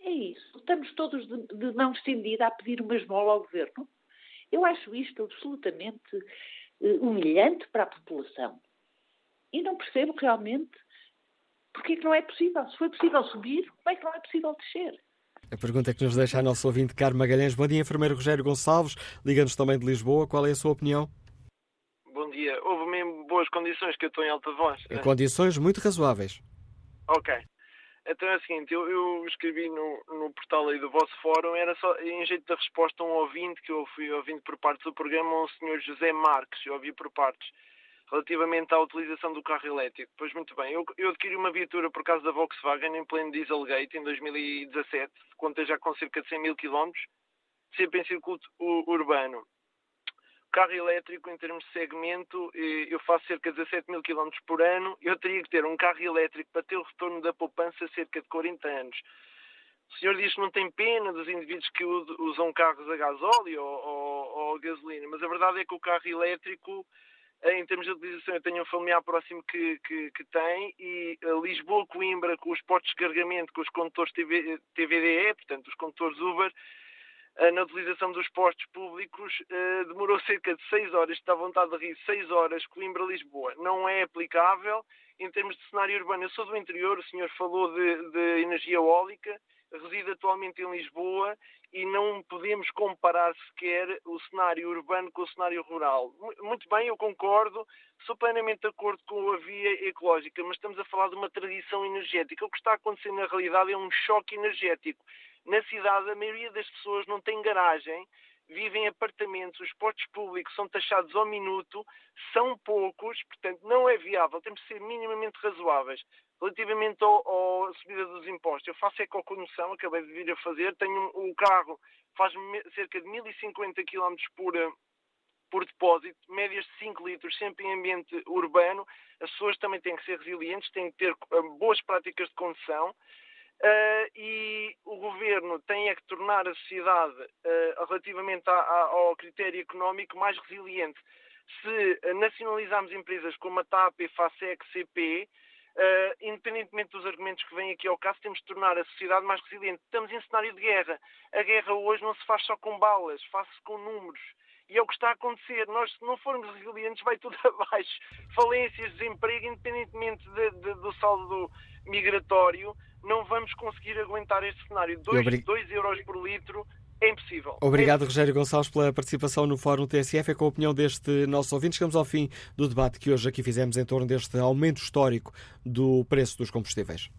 [SPEAKER 20] é isso. Estamos todos de, de mão estendida a pedir uma esmola ao governo. Eu acho isto absolutamente humilhante para a população. E não percebo realmente porque é que não é possível. Se foi possível subir, como é que não é possível descer?
[SPEAKER 2] A pergunta que nos deixa a nossa ouvinte Carmo Magalhães. Bom dia, enfermeiro Rogério Gonçalves. Liga-nos também de Lisboa. Qual é a sua opinião?
[SPEAKER 21] Bom dia. Houve mesmo boas condições que eu estou em alta voz.
[SPEAKER 2] Em condições muito razoáveis.
[SPEAKER 21] Ok. Então é o seguinte, eu, eu escrevi no, no, portal aí do vosso fórum, era só em jeito de resposta a um ouvinte, que eu fui ouvindo por parte do programa, um senhor José Marques, eu ouvi por partes, relativamente à utilização do carro elétrico. Pois muito bem, eu, eu adquiri uma viatura por causa da Volkswagen em pleno Dieselgate em 2017, contei já com cerca de 100 mil quilómetros, sempre em circuito urbano carro elétrico, em termos de segmento, eh, eu faço cerca de 17 mil km por ano. Eu teria que ter um carro elétrico para ter o retorno da poupança cerca de 40 anos. O senhor diz que não tem pena dos indivíduos que usam carros a gasóleo ou, ou, ou a gasolina, mas a verdade é que o carro elétrico, eh, em termos de utilização, eu tenho um familiar próximo que, que, que tem e eh, Lisboa-Coimbra, com os portos de carregamento, com os condutores TV, TVDE, portanto, os condutores Uber, na utilização dos postos públicos eh, demorou <laughs> cerca de 6 horas, está à vontade de rir, 6 horas Coimbra-Lisboa. Não é aplicável em termos de cenário urbano. Eu sou do interior, o senhor falou de, de energia eólica, reside atualmente em Lisboa e não podemos comparar sequer o cenário urbano com o cenário rural. Muito bem, eu concordo, sou plenamente de acordo com a via ecológica, mas estamos a falar de uma tradição energética. O que está a acontecer na realidade é um choque energético. Na cidade, a maioria das pessoas não tem garagem, vivem em apartamentos, os portos públicos são taxados ao minuto, são poucos, portanto não é viável, temos de ser minimamente razoáveis. Relativamente à subida dos impostos, eu faço ecocondução, acabei de vir a fazer, tenho um, um carro, faz cerca de 1050 km por, por depósito, médias de 5 litros, sempre em ambiente urbano. As pessoas também têm que ser resilientes, têm que ter eh, boas práticas de condução Uh, e o governo tem é que tornar a sociedade, uh, relativamente a, a, ao critério económico, mais resiliente. Se nacionalizarmos empresas como a TAP, FASEC, CP, independentemente dos argumentos que vêm aqui ao caso, temos de tornar a sociedade mais resiliente. Estamos em cenário de guerra. A guerra hoje não se faz só com balas, faz-se com números. E é o que está a acontecer. Nós, se não formos resilientes, vai tudo <laughs> abaixo. Falências, desemprego, independentemente de, de, do saldo migratório, não vamos conseguir aguentar este cenário. 2 euros por litro é impossível.
[SPEAKER 2] Obrigado,
[SPEAKER 21] é
[SPEAKER 2] Rogério Gonçalves, pela participação no Fórum TSF. É com a opinião deste nosso ouvinte. Chegamos ao fim do debate que hoje aqui fizemos em torno deste aumento histórico do preço dos combustíveis.